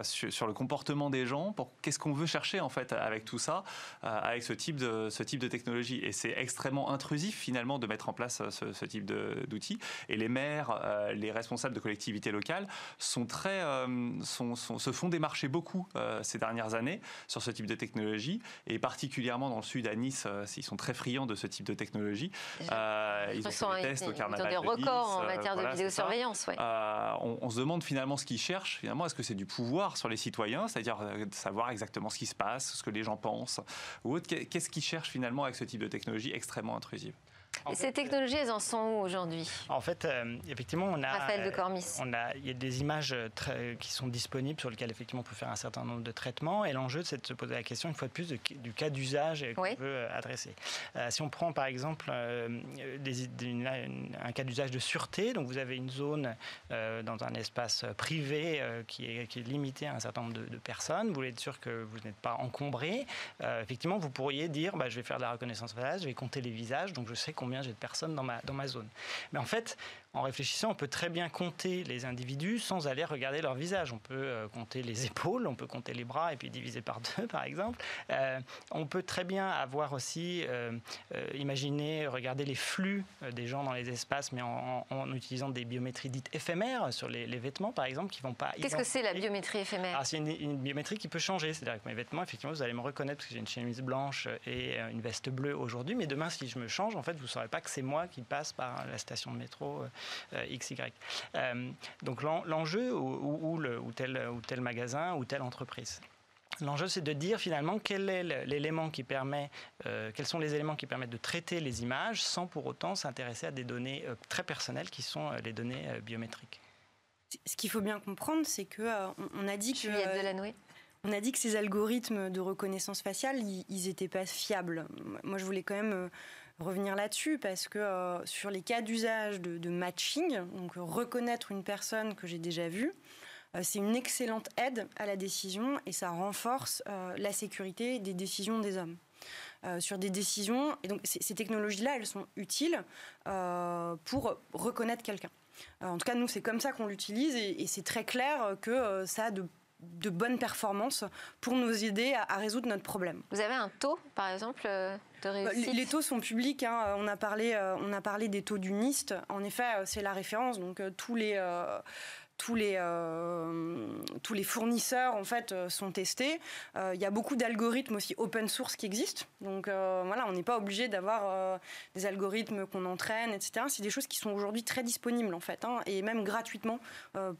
sur, le comportement des gens? Qu'est-ce qu'on veut chercher en fait avec tout ça, avec ce type de, ce type de technologie? Et c'est extrêmement intrusif finalement de mettre en place ce, ce type d'outils. Et les maires, euh, les responsables de collectivités locales sont très, euh, se font démarcher beaucoup euh, ces dernières années sur ce type de technologie, et particulièrement dans le sud à Nice, ils sont très friands de ce type de technologie. ils ont des tests au carnaval. Ils ont des records en matière de vidéosurveillance. Ouais. On, on, se demande finalement ce qu'ils cherchent. Finalement, est-ce que c'est du pouvoir sur les citoyens, c'est-à-dire de savoir exactement ce qui se passe, ce que les gens pensent, ou autre Qu'est-ce qu'ils cherchent finalement avec ce type de technologie extrêmement intrusive? Et ces technologies, elles en sont où aujourd'hui? En fait, euh, effectivement, on a, Raphaël de Cormis. on a, il y a des images euh, très- qui sont disponibles sur lesquelles effectivement on peut faire un certain nombre de traitements. Et l'enjeu, c'est de se poser la question une fois de plus de- du cas d'usage euh, qu'on Oui. veut euh, adresser. Euh, si on prend par exemple euh, des- des- une- une- un cas d'usage de sûreté, donc vous avez une zone euh, dans un espace privé euh, qui, est, qui est limité à un certain nombre de, de personnes, vous voulez être sûr que vous n'êtes pas encombré. Euh, effectivement, vous pourriez dire, bah, je vais faire de la reconnaissance faciale, je vais compter les visages, donc je sais combien j'ai de personnes dans ma, dans ma zone. Mais en fait, en réfléchissant, on peut très bien compter les individus sans aller regarder leur visage. On peut euh, compter les épaules, on peut compter les bras et puis diviser par deux, par exemple. Euh, on peut très bien avoir aussi, euh, euh, imaginer, regarder les flux des gens dans les espaces, mais en, en- en utilisant des biométries dites éphémères sur les, les vêtements, par exemple, qui vont pas. Qu'est-ce que c'est la biométrie éphémère? Alors, c'est une, une biométrie qui peut changer. C'est-à-dire que mes vêtements, effectivement, vous allez me reconnaître parce que j'ai une chemise blanche et une veste bleue aujourd'hui. Mais demain, si je me change, en fait, vous ne saurez pas que c'est moi qui passe par la station de métro XY. Euh, donc, l'en- l'enjeu, ou, ou- ou le- ou tel, ou tel magasin, ou telle entreprise. L'enjeu, c'est de dire finalement quel est l'élément qui permet, euh, quels sont les éléments qui permettent de traiter les images sans pour autant s'intéresser à des données euh, très personnelles qui sont euh, les données euh, biométriques. Ce qu'il faut bien comprendre, c'est que euh, on- a dit que euh. On a dit que ces algorithmes de reconnaissance faciale, ils n'étaient pas fiables. Moi, je voulais quand même euh, revenir là-dessus parce que euh, sur les cas d'usage de, matching, donc reconnaître une personne que j'ai déjà vue, euh, c'est une excellente aide à la décision et ça renforce euh, la sécurité des décisions des hommes. Sur des décisions, et donc ces, technologies-là, elles sont utiles pour reconnaître quelqu'un. En tout cas, nous, c'est comme ça qu'on l'utilise et, et c'est très clair que ça a de de bonnes performances pour nous aider à, à résoudre notre problème. Vous avez un taux, par exemple, euh, de Euh, réussite Les, les taux sont publics. hein. On, a parlé, euh, on a parlé des taux du NIST. En effet, euh, c'est la référence. Donc tous les tous les euh, tous les fournisseurs en fait euh, sont testés. Euh, Il y a beaucoup d'algorithmes aussi open source qui existent. Donc euh, voilà, on n'est pas obligé d'avoir des algorithmes qu'on entraîne, etc. C'est des choses qui sont aujourd'hui très disponibles en fait, hein, et même gratuitement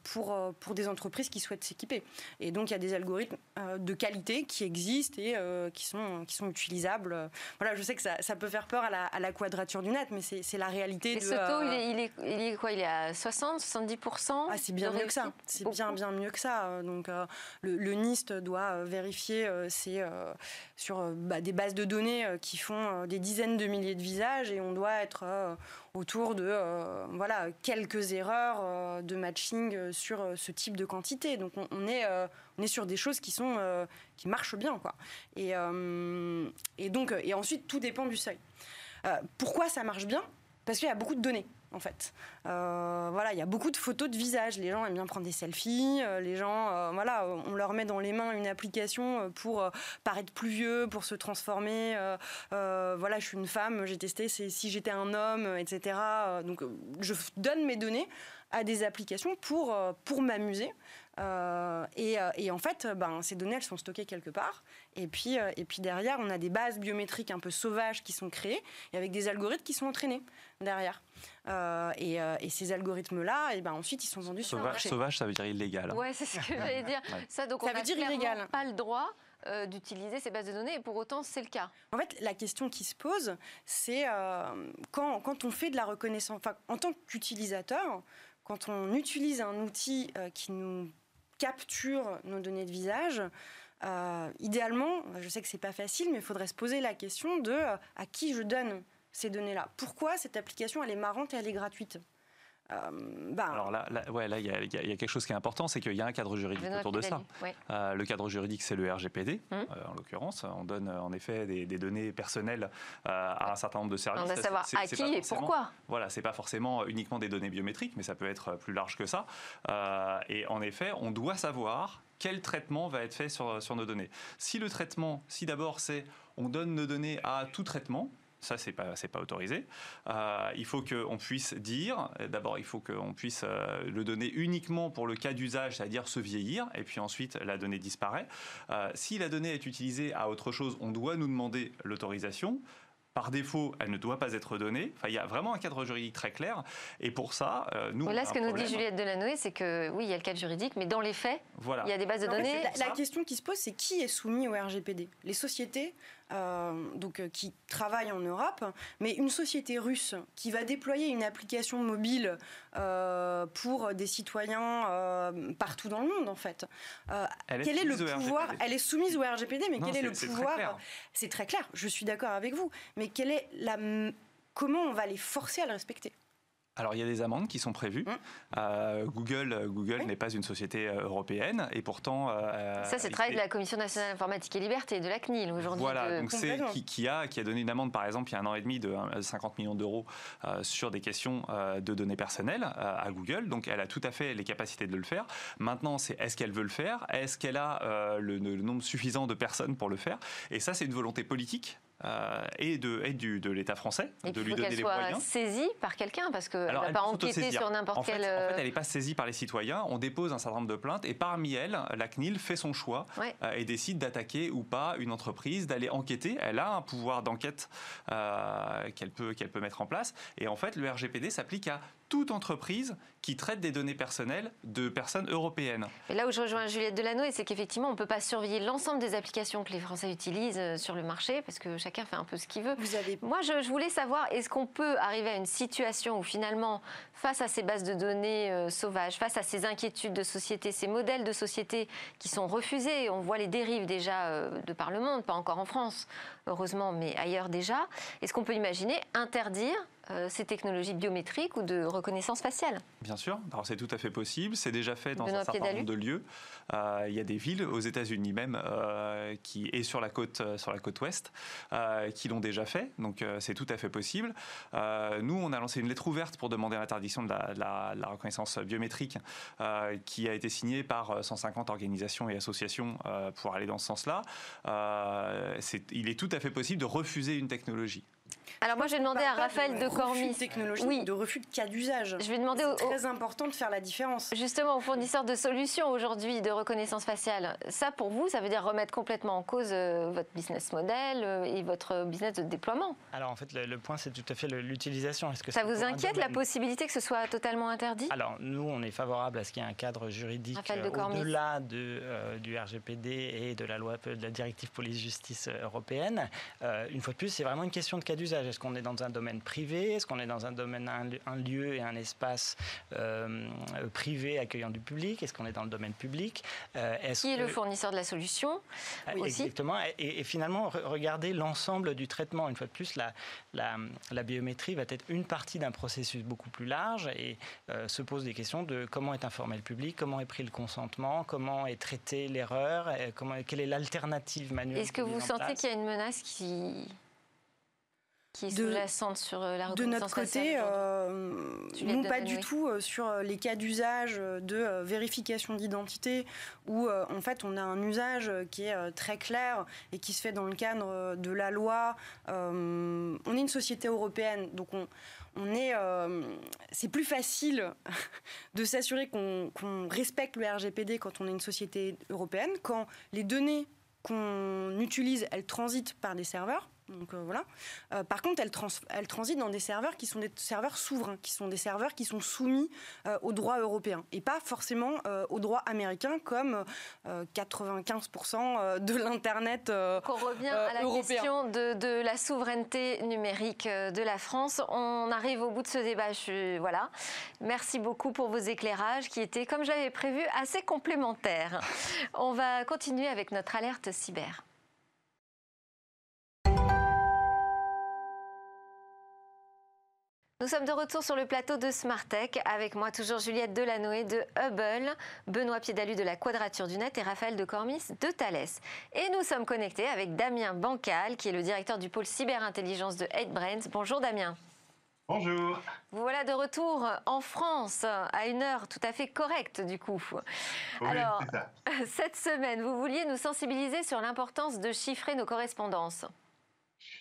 pour pour des entreprises qui souhaitent s'équiper. Et donc il y a des algorithmes de qualité qui existent et qui sont qui sont utilisables. Voilà, je sais que ça, ça peut faire peur à la, à la quadrature du net, mais c'est la réalité. Et de, ce taux, il, est, il, est, il est quoi? Il est à 60, 70% ah, c'est bien mieux que ça. C'est bien, bien mieux que ça. Euh, Donc, euh, le, le NIST doit euh, vérifier euh, c'est, euh, sur bah, des bases de données qui font des dizaines de milliers de visages et on doit être autour de voilà, quelques erreurs de matching sur ce type de quantité. Donc, on, on est, on est sur des choses qui, sont, qui marchent bien. Quoi. Et, et, donc, et ensuite, tout dépend du seuil. Pourquoi ça marche bien? Parce qu'il y a beaucoup de données en fait. Euh, voilà, il y a beaucoup de photos de visage. Les gens aiment bien prendre des selfies. euh, les gens, euh, voilà, on leur met dans les mains une application pour paraître plus vieux, pour se transformer. voilà, je suis une femme, j'ai testé si j'étais un homme, etc. Donc, je donne mes données à des applications pour, pour m'amuser. Euh, et, euh, et en fait, ben, ces données, elles sont stockées quelque part. Et puis, euh, et puis derrière, on a des bases biométriques un peu sauvages qui sont créées, et avec des algorithmes qui sont entraînés derrière. Euh, et, euh, et ces algorithmes-là, et ben, ensuite, ils sont vendus sur le Sauvage, marché. sauvage, ça veut dire illégal. hein. Ouais, c'est ce que j'allais dire. Ouais. Ça, donc Ça on veut n'a dire illégal. pas le droit euh, d'utiliser ces bases de données, et pour autant, c'est le cas. En fait, la question qui se pose, c'est euh, quand, quand on fait de la reconnaissance, enfin, en tant qu'utilisateur, quand on utilise un outil euh, qui nous capture nos données de visage, euh, idéalement, je sais que c'est pas facile, mais il faudrait se poser la question de euh, à qui je donne ces données-là? Pourquoi cette application elle est marrante et elle est gratuite? Euh, ben, Alors là, là, ouais, là, il y, a- il y a il y a quelque chose qui est important, c'est qu'il y a un cadre juridique autour de ça. Ouais. Euh, le cadre juridique, c'est le RGPD, Hum. euh, en l'occurrence. On donne en effet des, des données personnelles euh, à un certain nombre de services. On va Ça, savoir à qui et pourquoi. Voilà, c'est pas forcément uniquement des données biométriques, mais ça peut être plus large que ça. Euh, et en effet, on doit savoir quel traitement va être fait sur, sur nos données. Si le traitement, si d'abord c'est on donne nos données à tout traitement, ça, c'est pas, c'est pas autorisé. Euh, il faut qu'on puisse dire, d'abord, il faut qu'on puisse euh, le donner uniquement pour le cas d'usage, c'est-à-dire se vieillir, et puis ensuite la donnée disparaît. Euh, si la donnée est utilisée à autre chose, on doit nous demander l'autorisation. Par défaut, elle ne doit pas être donnée. Enfin, il y a vraiment un cadre juridique très clair. Et pour ça, euh, nous. Bon, on là, a ce un que nous dit. Juliette Delannoy, c'est que oui, il y a le cadre juridique, mais dans les faits, Voilà. il y a des bases de données. la, question qui se pose, c'est qui est soumis au RGPD Les sociétés donc qui travaille en Europe, mais une société russe qui va déployer une application mobile pour des citoyens partout dans le monde, en fait. quel est le pouvoir? Elle est soumise au RGPD, mais quel est le pouvoir? C'est très clair. Je suis d'accord avec vous, mais quelle est la comment on va les forcer à le respecter? Alors il y a des amendes qui sont prévues. Mmh. Euh, Google, euh, Google n'est pas une société euh, européenne et pourtant. ça, c'est le travail de la Commission nationale informatique et liberté, de la CNIL aujourd'hui. Voilà, donc c'est qui, a qui a donné une amende par exemple il y a un an et demi de 50 millions d'euros sur des questions de données personnelles à Google. Donc elle a tout à fait les capacités de le faire. Maintenant, c'est est-ce qu'elle veut le faire? Est-ce qu'elle a le, le nombre suffisant de personnes pour le faire? Et ça, c'est une volonté politique euh, et, de, et du, de l'État français, de lui donner les moyens. soit saisie par quelqu'un, parce qu'elle ne va pas enquêter sur n'importe quel... en fait, elle n'est pas saisie par les citoyens, on dépose un certain nombre de plaintes, et parmi elles, la CNIL fait son choix euh, et décide d'attaquer ou pas une entreprise, d'aller enquêter. Elle a un pouvoir d'enquête euh, qu'elle peut, qu'elle peut mettre en place, et en fait, le RGPD s'applique à toute entreprise qui traite des données personnelles de personnes européennes. Et là où je rejoins Juliette Delanoë, c'est qu'effectivement, on ne peut pas surveiller l'ensemble des applications que les Français utilisent euh, sur le marché, parce que chacun fait un peu ce qu'il veut. Vous avez... Moi, je, voulais savoir, est-ce qu'on peut arriver à une situation où finalement, face à ces bases de données euh, sauvages, face à ces inquiétudes de société, ces modèles de société qui sont refusés, on voit les dérives déjà euh, de par le monde, pas encore en France, heureusement, mais ailleurs déjà, est-ce qu'on peut imaginer interdire euh, ces technologies biométriques ou de reconnaissance faciale Bien sûr, alors c'est tout à fait possible, c'est déjà fait dans un certain nombre de lieux. Euh, il y a des villes aux États-Unis même euh, qui et sur la côte sur la côte ouest qui l'ont déjà fait, donc c'est tout à fait possible. nous, on a lancé une lettre ouverte pour demander l'interdiction de, la, reconnaissance biométrique, qui a été signée par 150 organisations et associations pour aller dans ce sens-là. il est tout à fait possible de refuser une technologie. Alors moi, j'ai demandé à Raphaël de Cormis. technologie, oui. de refus de cas d'usage. Je vais demander C'est très important de faire la différence. Justement, aux fournisseurs de solutions aujourd'hui de reconnaissance faciale. Ça, pour vous, ça veut dire remettre complètement en cause euh, votre business model euh, et votre business de déploiement. Alors en fait, le, point, c'est tout à fait l'utilisation. Est-ce que ça vous inquiète la possibilité que ce soit totalement interdit? Alors nous, on est favorable à ce qu'il y ait un cadre juridique euh, au-delà de, du RGPD et de la loi de la directive police-justice européenne. une fois de plus, c'est vraiment une question de cas d'usage Est-ce qu'on est dans un domaine privé? Est-ce qu'on est dans un domaine, un, lieu et un espace euh, privé accueillant du public? Est-ce qu'on est dans le domaine public? Euh, Qui est le fournisseur de la solution ah aussi Exactement. Et, finalement, regarder l'ensemble du traitement. Une fois de plus, la, la, biométrie va être une partie d'un processus beaucoup plus large et euh, se pose des questions de comment est informé le public, comment est pris le consentement, comment est traitée l'erreur, quelle est l'alternative manuelle. Est-ce que vous sentez qu'il y a une menace qui qui est sous-jacente sur euh, la De notre côté, euh, non pas du tout euh, sur les cas d'usage de vérification d'identité où en fait on a un usage qui est très clair et qui se fait dans le cadre de la loi. on est une société européenne, donc on, on est, c'est plus facile de s'assurer qu'on respecte le RGPD quand on est une société européenne, quand les données qu'on utilise, elles transitent par des serveurs donc euh, voilà. Euh, par contre, elle, elle, transite dans des serveurs qui sont des serveurs souverains, qui sont des serveurs qui sont soumis euh, au droit européen et pas forcément au droit américain comme 95% de l'internet On revient à la question de, la souveraineté numérique de la France. On arrive au bout de ce débat. voilà. Merci beaucoup pour vos éclairages qui étaient, comme j'avais prévu, assez complémentaires. On va continuer avec notre alerte cyber. Nous sommes de retour sur le plateau de Smartech avec moi toujours Juliette Delanoë de Hubble, Benoît Piedalu de la Quadrature du Net et Raphaël de Cormis de Thales. Et nous sommes connectés avec Damien Bancal qui est le directeur du pôle cyberintelligence de 8Brains. Bonjour Damien. Bonjour. Vous voilà de retour en France à une heure tout à fait correcte du coup. Oui, Alors, ça. cette semaine, vous vouliez nous sensibiliser sur l'importance de chiffrer nos correspondances.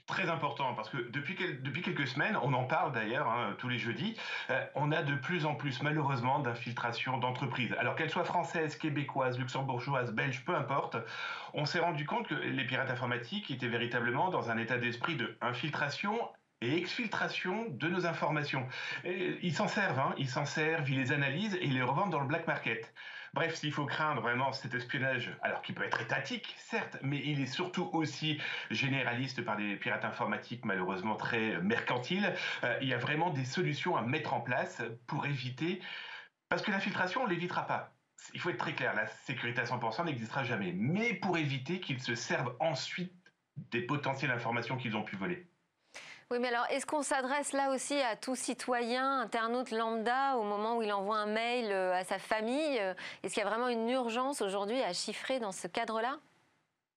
Très important parce que depuis, quelques semaines, on en parle d'ailleurs hein, tous les jeudis, euh, on a de plus en plus malheureusement d'infiltration d'entreprises. Alors qu'elles soient françaises, québécoises, luxembourgeoises, belges, peu importe, on s'est rendu compte que les pirates informatiques étaient véritablement dans un état d'esprit de infiltration et exfiltration de nos informations. ils s'en servent, hein, ils s'en servent, ils les analysent et les revendent dans le black market. Bref, s'il faut craindre vraiment cet espionnage, alors qu'il peut être étatique, certes, mais il est surtout aussi généraliste par des pirates informatiques malheureusement très mercantiles, euh, il y a vraiment des solutions à mettre en place pour éviter... Parce que l'infiltration, on l'évitera pas. Il faut être très clair, la sécurité à 100% n'existera jamais. Mais pour éviter qu'ils se servent ensuite des potentielles informations qu'ils ont pu voler. Oui, mais alors, est-ce qu'on s'adresse là aussi à tout citoyen, internaute lambda, au moment où il envoie un mail euh, à sa famille euh, Est-ce qu'il y a vraiment une urgence aujourd'hui à chiffrer dans ce cadre-là?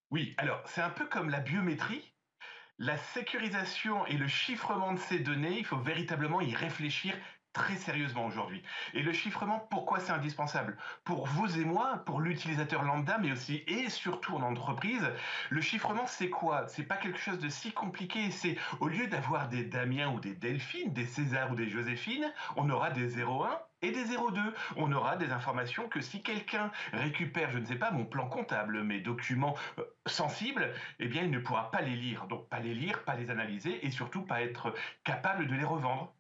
Oui, alors, c'est un peu comme la biométrie. La sécurisation et le chiffrement de ces données, il faut véritablement y réfléchir très sérieusement aujourd'hui. Et le chiffrement, pourquoi c'est indispensable? Pour vous et moi, pour l'utilisateur lambda, mais aussi et surtout en entreprise, le chiffrement, c'est quoi? C'est pas quelque chose de si compliqué. C'est au lieu d'avoir des Damien ou des Delphine, des César ou des Joséphine, on aura des 01 et des 02. On aura des informations que si quelqu'un récupère, je ne sais pas, mon plan comptable, mes documents euh, sensibles, eh bien, il ne pourra pas les lire. Donc, pas les lire, pas les analyser et surtout pas être capable de les revendre.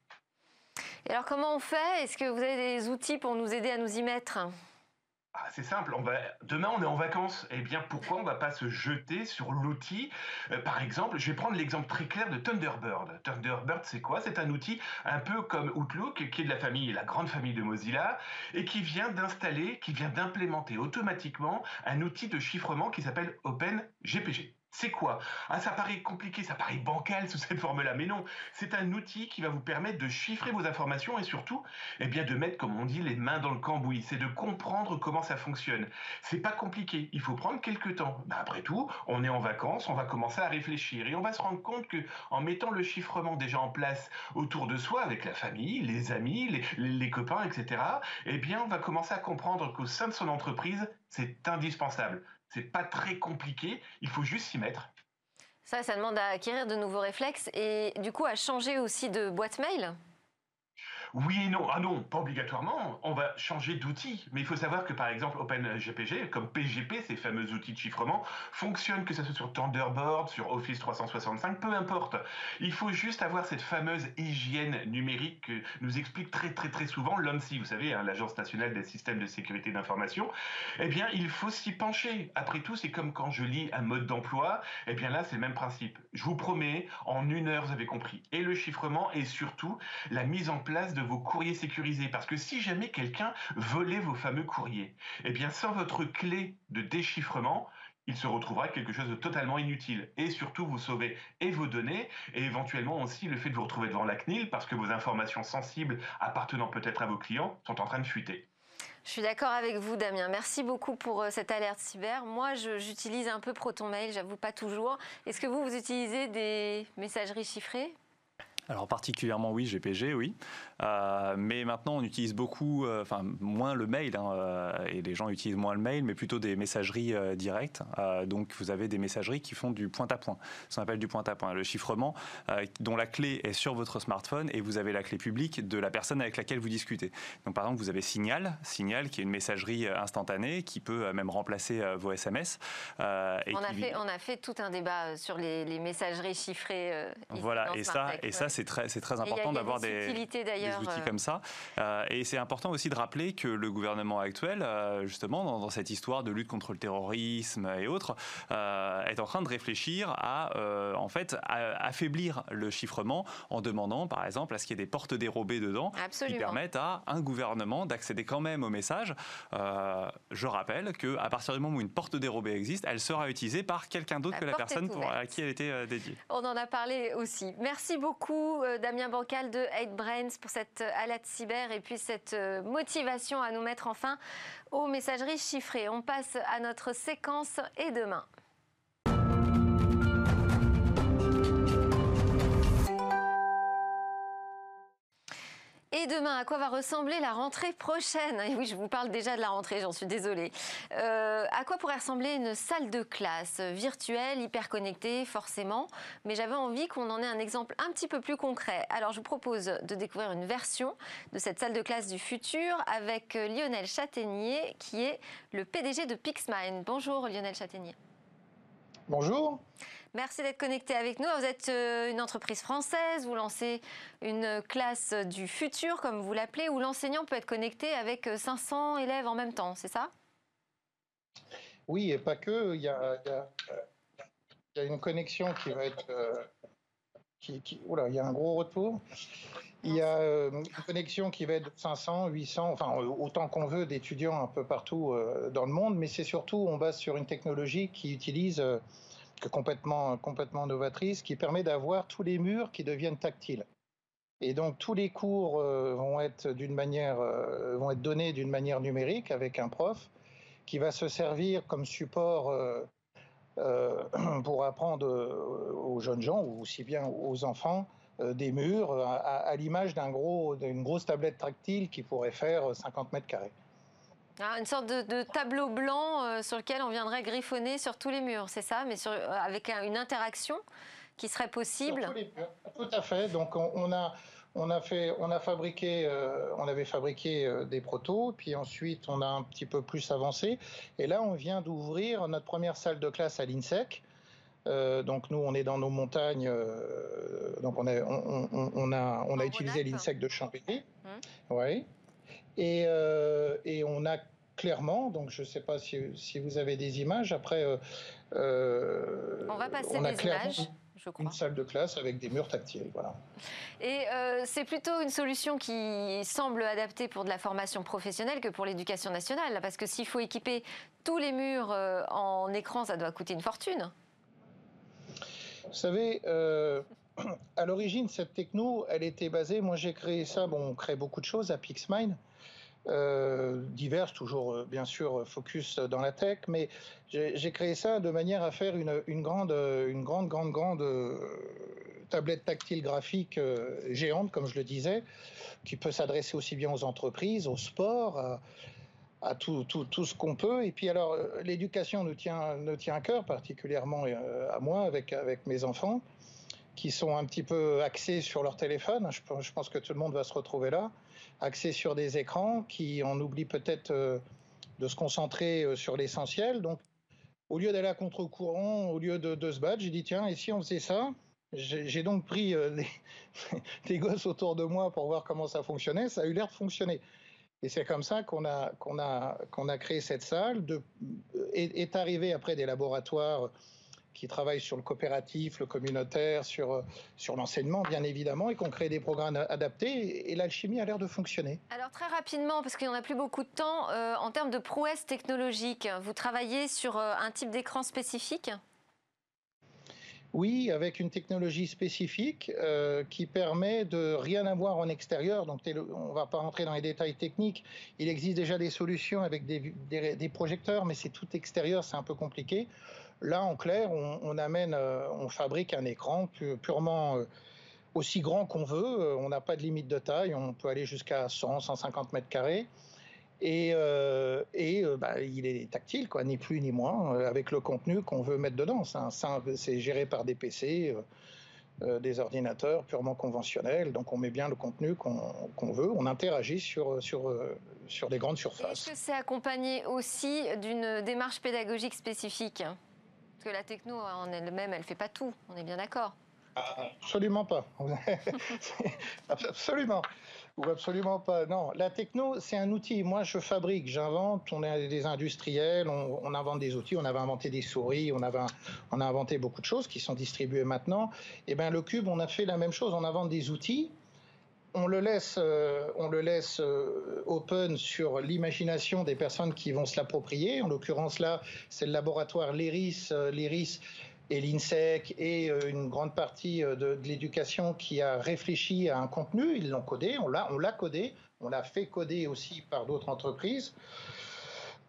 Et alors comment on fait? Est-ce que vous avez des outils pour nous aider à nous y mettre? Ah, c'est simple, demain on est en vacances. Eh bien pourquoi on ne va pas se jeter sur l'outil? Euh, Par exemple, je vais prendre l'exemple très clair de Thunderbird. Thunderbird c'est quoi? C'est un outil un peu comme Outlook, qui est de la famille, la grande famille de Mozilla, et qui vient d'installer, qui vient d'implémenter automatiquement un outil de chiffrement qui s'appelle OpenGPG. C'est quoi? Ah, Ça paraît compliqué, ça paraît bancal sous cette forme-là, mais non, c'est un outil qui va vous permettre de chiffrer vos informations et surtout, eh bien, de mettre, comme on dit, les mains dans le cambouis. C'est de comprendre comment ça fonctionne. C'est pas compliqué, il faut prendre quelques temps. Ben, après tout, on est en vacances, on va commencer à réfléchir et on va se rendre compte que en mettant le chiffrement déjà en place autour de soi, avec la famille, les amis, les, les copains, etc., eh bien, on va commencer à comprendre qu'au sein de son entreprise, c'est indispensable. C'est pas très compliqué, il faut juste s'y mettre. Ça, ça demande à acquérir de nouveaux réflexes et du coup à changer aussi de boîte mail? Oui et non. Ah non, pas obligatoirement. On va changer d'outil. Mais il faut savoir que par exemple OpenGPG, comme PGP, ces fameux outils de chiffrement, fonctionnent que ce soit sur Thunderbird, sur Office 365, peu importe. Il faut juste avoir cette fameuse hygiène numérique que nous explique très très très souvent l'ONSI, vous savez, hein, l'Agence nationale des systèmes de sécurité d'information. Eh bien, il faut s'y pencher. Après tout, c'est comme quand je lis un mode d'emploi. Eh bien là, c'est le même principe. Je vous promets, en une heure, vous avez compris. Et le chiffrement et surtout la mise en place de vos courriers sécurisés. Parce que si jamais quelqu'un volait vos fameux courriers, eh bien sans votre clé de déchiffrement, il se retrouvera quelque chose de totalement inutile. Et surtout, vous sauvez et vos données, et éventuellement aussi le fait de vous retrouver devant la CNIL, parce que vos informations sensibles appartenant peut-être à vos clients sont en train de fuiter. Je suis d'accord avec vous, Damien. Merci beaucoup pour euh, cette alerte cyber. Moi, j'utilise un peu ProtonMail, j'avoue pas toujours. Est-ce que vous, vous utilisez des messageries chiffrées? Alors particulièrement oui, GPG, oui. Euh, mais maintenant, on utilise beaucoup, euh, enfin moins le mail, hein, euh, et les gens utilisent moins le mail, mais plutôt des messageries directes. donc vous avez des messageries qui font du point à point, ce qu'on appelle du point à point, le chiffrement, dont la clé est sur votre smartphone et vous avez la clé publique de la personne avec laquelle vous discutez. Donc par exemple, vous avez Signal, Signal qui est une messagerie instantanée qui peut même remplacer vos SMS. on, a fait, on a fait tout un débat sur les, messageries chiffrées. voilà, et ça, et ça c'est très, important d'avoir des, des, outils euh. comme ça. Euh, et c'est important aussi de rappeler que le gouvernement actuel, euh, justement, dans, cette histoire de lutte contre le terrorisme et autres, est en train de réfléchir à, en fait, affaiblir le chiffrement en demandant, par exemple, à ce qu'il y ait des portes dérobées dedans qui permettent à un gouvernement d'accéder quand même au message. je rappelle qu'à partir du moment où une porte dérobée existe, elle sera utilisée par quelqu'un d'autre que la personne pour, à qui elle était dédiée. On en a parlé aussi. Merci beaucoup. Euh, Damien Bancal de 8Brains, pour cette euh, alerte cyber et puis cette euh, motivation à nous mettre enfin aux messageries chiffrées. On passe à notre séquence et demain. Et demain, à quoi va ressembler la rentrée prochaine? Oui, je vous parle déjà de la rentrée, j'en suis désolée. Euh, à quoi pourrait ressembler une salle de classe? Virtuelle, hyper connectée, forcément Mais j'avais envie qu'on en ait un exemple un petit peu plus concret. Alors, je vous propose de découvrir une version de cette salle de classe du futur avec Lionel Châtaignier, qui est le PDG de Pixmind. Bonjour Lionel Châtaignier. Bonjour. Merci d'être connecté avec nous. Vous êtes euh, une entreprise française, vous lancez une classe du futur, comme vous l'appelez, où l'enseignant peut être connecté avec 500 élèves en même temps, c'est ça? Oui, et pas que. Il y a, une connexion qui va être... qui, oula, il y a un gros retour. Il y a euh, une connexion qui va être de 500, 800, enfin euh, autant qu'on veut d'étudiants un peu partout euh, dans le monde, mais c'est surtout, on base sur une technologie qui utilise, complètement, complètement novatrice, qui permet d'avoir tous les murs qui deviennent tactiles. Et donc tous les cours vont être d'une manière, vont être donnés d'une manière numérique avec un prof qui va se servir comme support pour apprendre aux jeunes gens ou aussi bien aux enfants euh, des murs euh, à, l'image d'un gros, d'une grosse tablette tactile qui pourrait faire 50 euh, mètres carrés. Ah, une sorte de, tableau blanc sur lequel on viendrait griffonner sur tous les murs, c'est ça, mais sur, avec une interaction qui serait possible. Tout à fait. Donc on, a, on a fait, on a fabriqué, on avait fabriqué des protos, puis ensuite on a un petit peu plus avancé, et là on vient d'ouvrir notre première salle de classe à l'INSEC. Euh, donc nous, on est dans nos montagnes, euh, donc on a, on, a, on a utilisé l'insecte de Champigny, mmh. ouais. Et, euh, et, on a clairement, donc je ne sais pas si, si, vous avez des images, après... on va passer on a des images. Une salle de classe avec des murs tactiles, voilà. Et c'est plutôt une solution qui semble adaptée pour de la formation professionnelle que pour l'éducation nationale, parce que s'il faut équiper tous les murs en écran, ça doit coûter une fortune. Vous savez, euh, à l'origine, cette techno, elle était basée. Moi, j'ai créé ça. Bon, on crée beaucoup de choses à Pixmine. Euh, diverses, toujours euh, bien sûr focus dans la tech, mais j'ai créé ça de manière à faire une, grande, une grande, grande, grande tablette tactile graphique géante, comme je le disais, qui peut s'adresser aussi bien aux entreprises, au sport, à tout, tout, tout ce qu'on peut. Et puis alors, euh, l'éducation nous tient, nous tient à cœur, particulièrement euh, à moi, avec, avec mes enfants, qui sont un petit peu axés sur leur téléphone. Je, pense que tout le monde va se retrouver là, axés sur des écrans, qui en oublient peut-être euh, de se concentrer sur l'essentiel. Donc, au lieu d'aller à contre-courant, au lieu de, se battre, j'ai dit, tiens, et si on faisait ça? J'ai donc pris des, des, gosses autour de moi pour voir comment ça fonctionnait. Ça a eu l'air de fonctionner. Et c'est comme ça qu'on a, créé cette salle. Est, arrivé après des laboratoires qui travaillent sur le coopératif, le communautaire, sur, sur l'enseignement, bien évidemment, et qu'on crée des programmes adaptés. Et l'alchimie a l'air de fonctionner. Alors très rapidement, parce qu'il n'y en a plus beaucoup de temps, euh, en termes de prouesse technologique, vous travaillez sur euh, un type d'écran spécifique? Oui, avec une technologie spécifique euh, qui permet de rien avoir en extérieur. Donc, on ne va pas rentrer dans les détails techniques. Il existe déjà des solutions avec des, projecteurs, mais c'est tout extérieur, c'est un peu compliqué. Là, en clair, on, amène, euh, on fabrique un écran purement euh, aussi grand qu'on veut. On n'a pas de limite de taille. On peut aller jusqu'à 100, 150 mètres carrés. Et, euh, et euh, bah, il est tactile, quoi, ni plus ni moins, euh, avec le contenu qu'on veut mettre dedans. C'est géré par des PC, des ordinateurs purement conventionnels. Donc on met bien le contenu qu'on veut. On interagit sur, sur, sur des grandes surfaces. Est-ce que c'est accompagné aussi d'une démarche pédagogique spécifique? Parce que la techno en elle-même, elle ne fait pas tout. On est bien d'accord Absolument pas. Absolument. Ou absolument pas. Non, la techno, c'est un outil. Moi, je fabrique, j'invente. On est des industriels, on, invente des outils. On avait inventé des souris, on, avait, on a inventé beaucoup de choses qui sont distribuées maintenant. Et eh bien, le cube, on a fait la même chose. On invente des outils. On le laisse, euh, euh, open sur l'imagination des personnes qui vont se l'approprier. En l'occurrence, là, c'est le laboratoire L'Iris. Euh, L'Iris et l'INSEC et euh, une grande partie de, l'éducation qui a réfléchi à un contenu. Ils l'ont codé, on l'a codé, on l'a fait coder aussi par d'autres entreprises.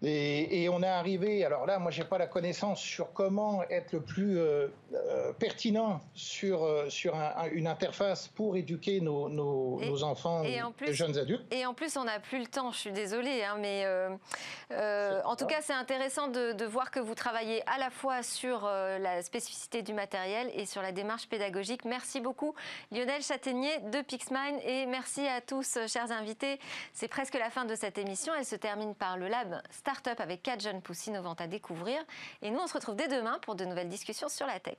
Et, on est arrivé, alors là, moi, j'ai pas la connaissance sur comment être le plus euh, euh, pertinent sur, euh, sur une interface pour éduquer nos, nos, enfants et et jeunes adultes. Et en plus, on n'a plus le temps, je suis désolée, hein, mais en tout cas, c'est intéressant de, de, voir que vous travaillez à la fois sur la spécificité du matériel et sur la démarche pédagogique. Merci beaucoup, Lionel Châtaignier de Pixmine, et merci à tous, chers invités. C'est presque la fin de cette émission. Elle se termine par le Lab Star Avec quatre jeunes pousses innovantes à découvrir. Et nous, on se retrouve dès demain pour de nouvelles discussions sur la tech.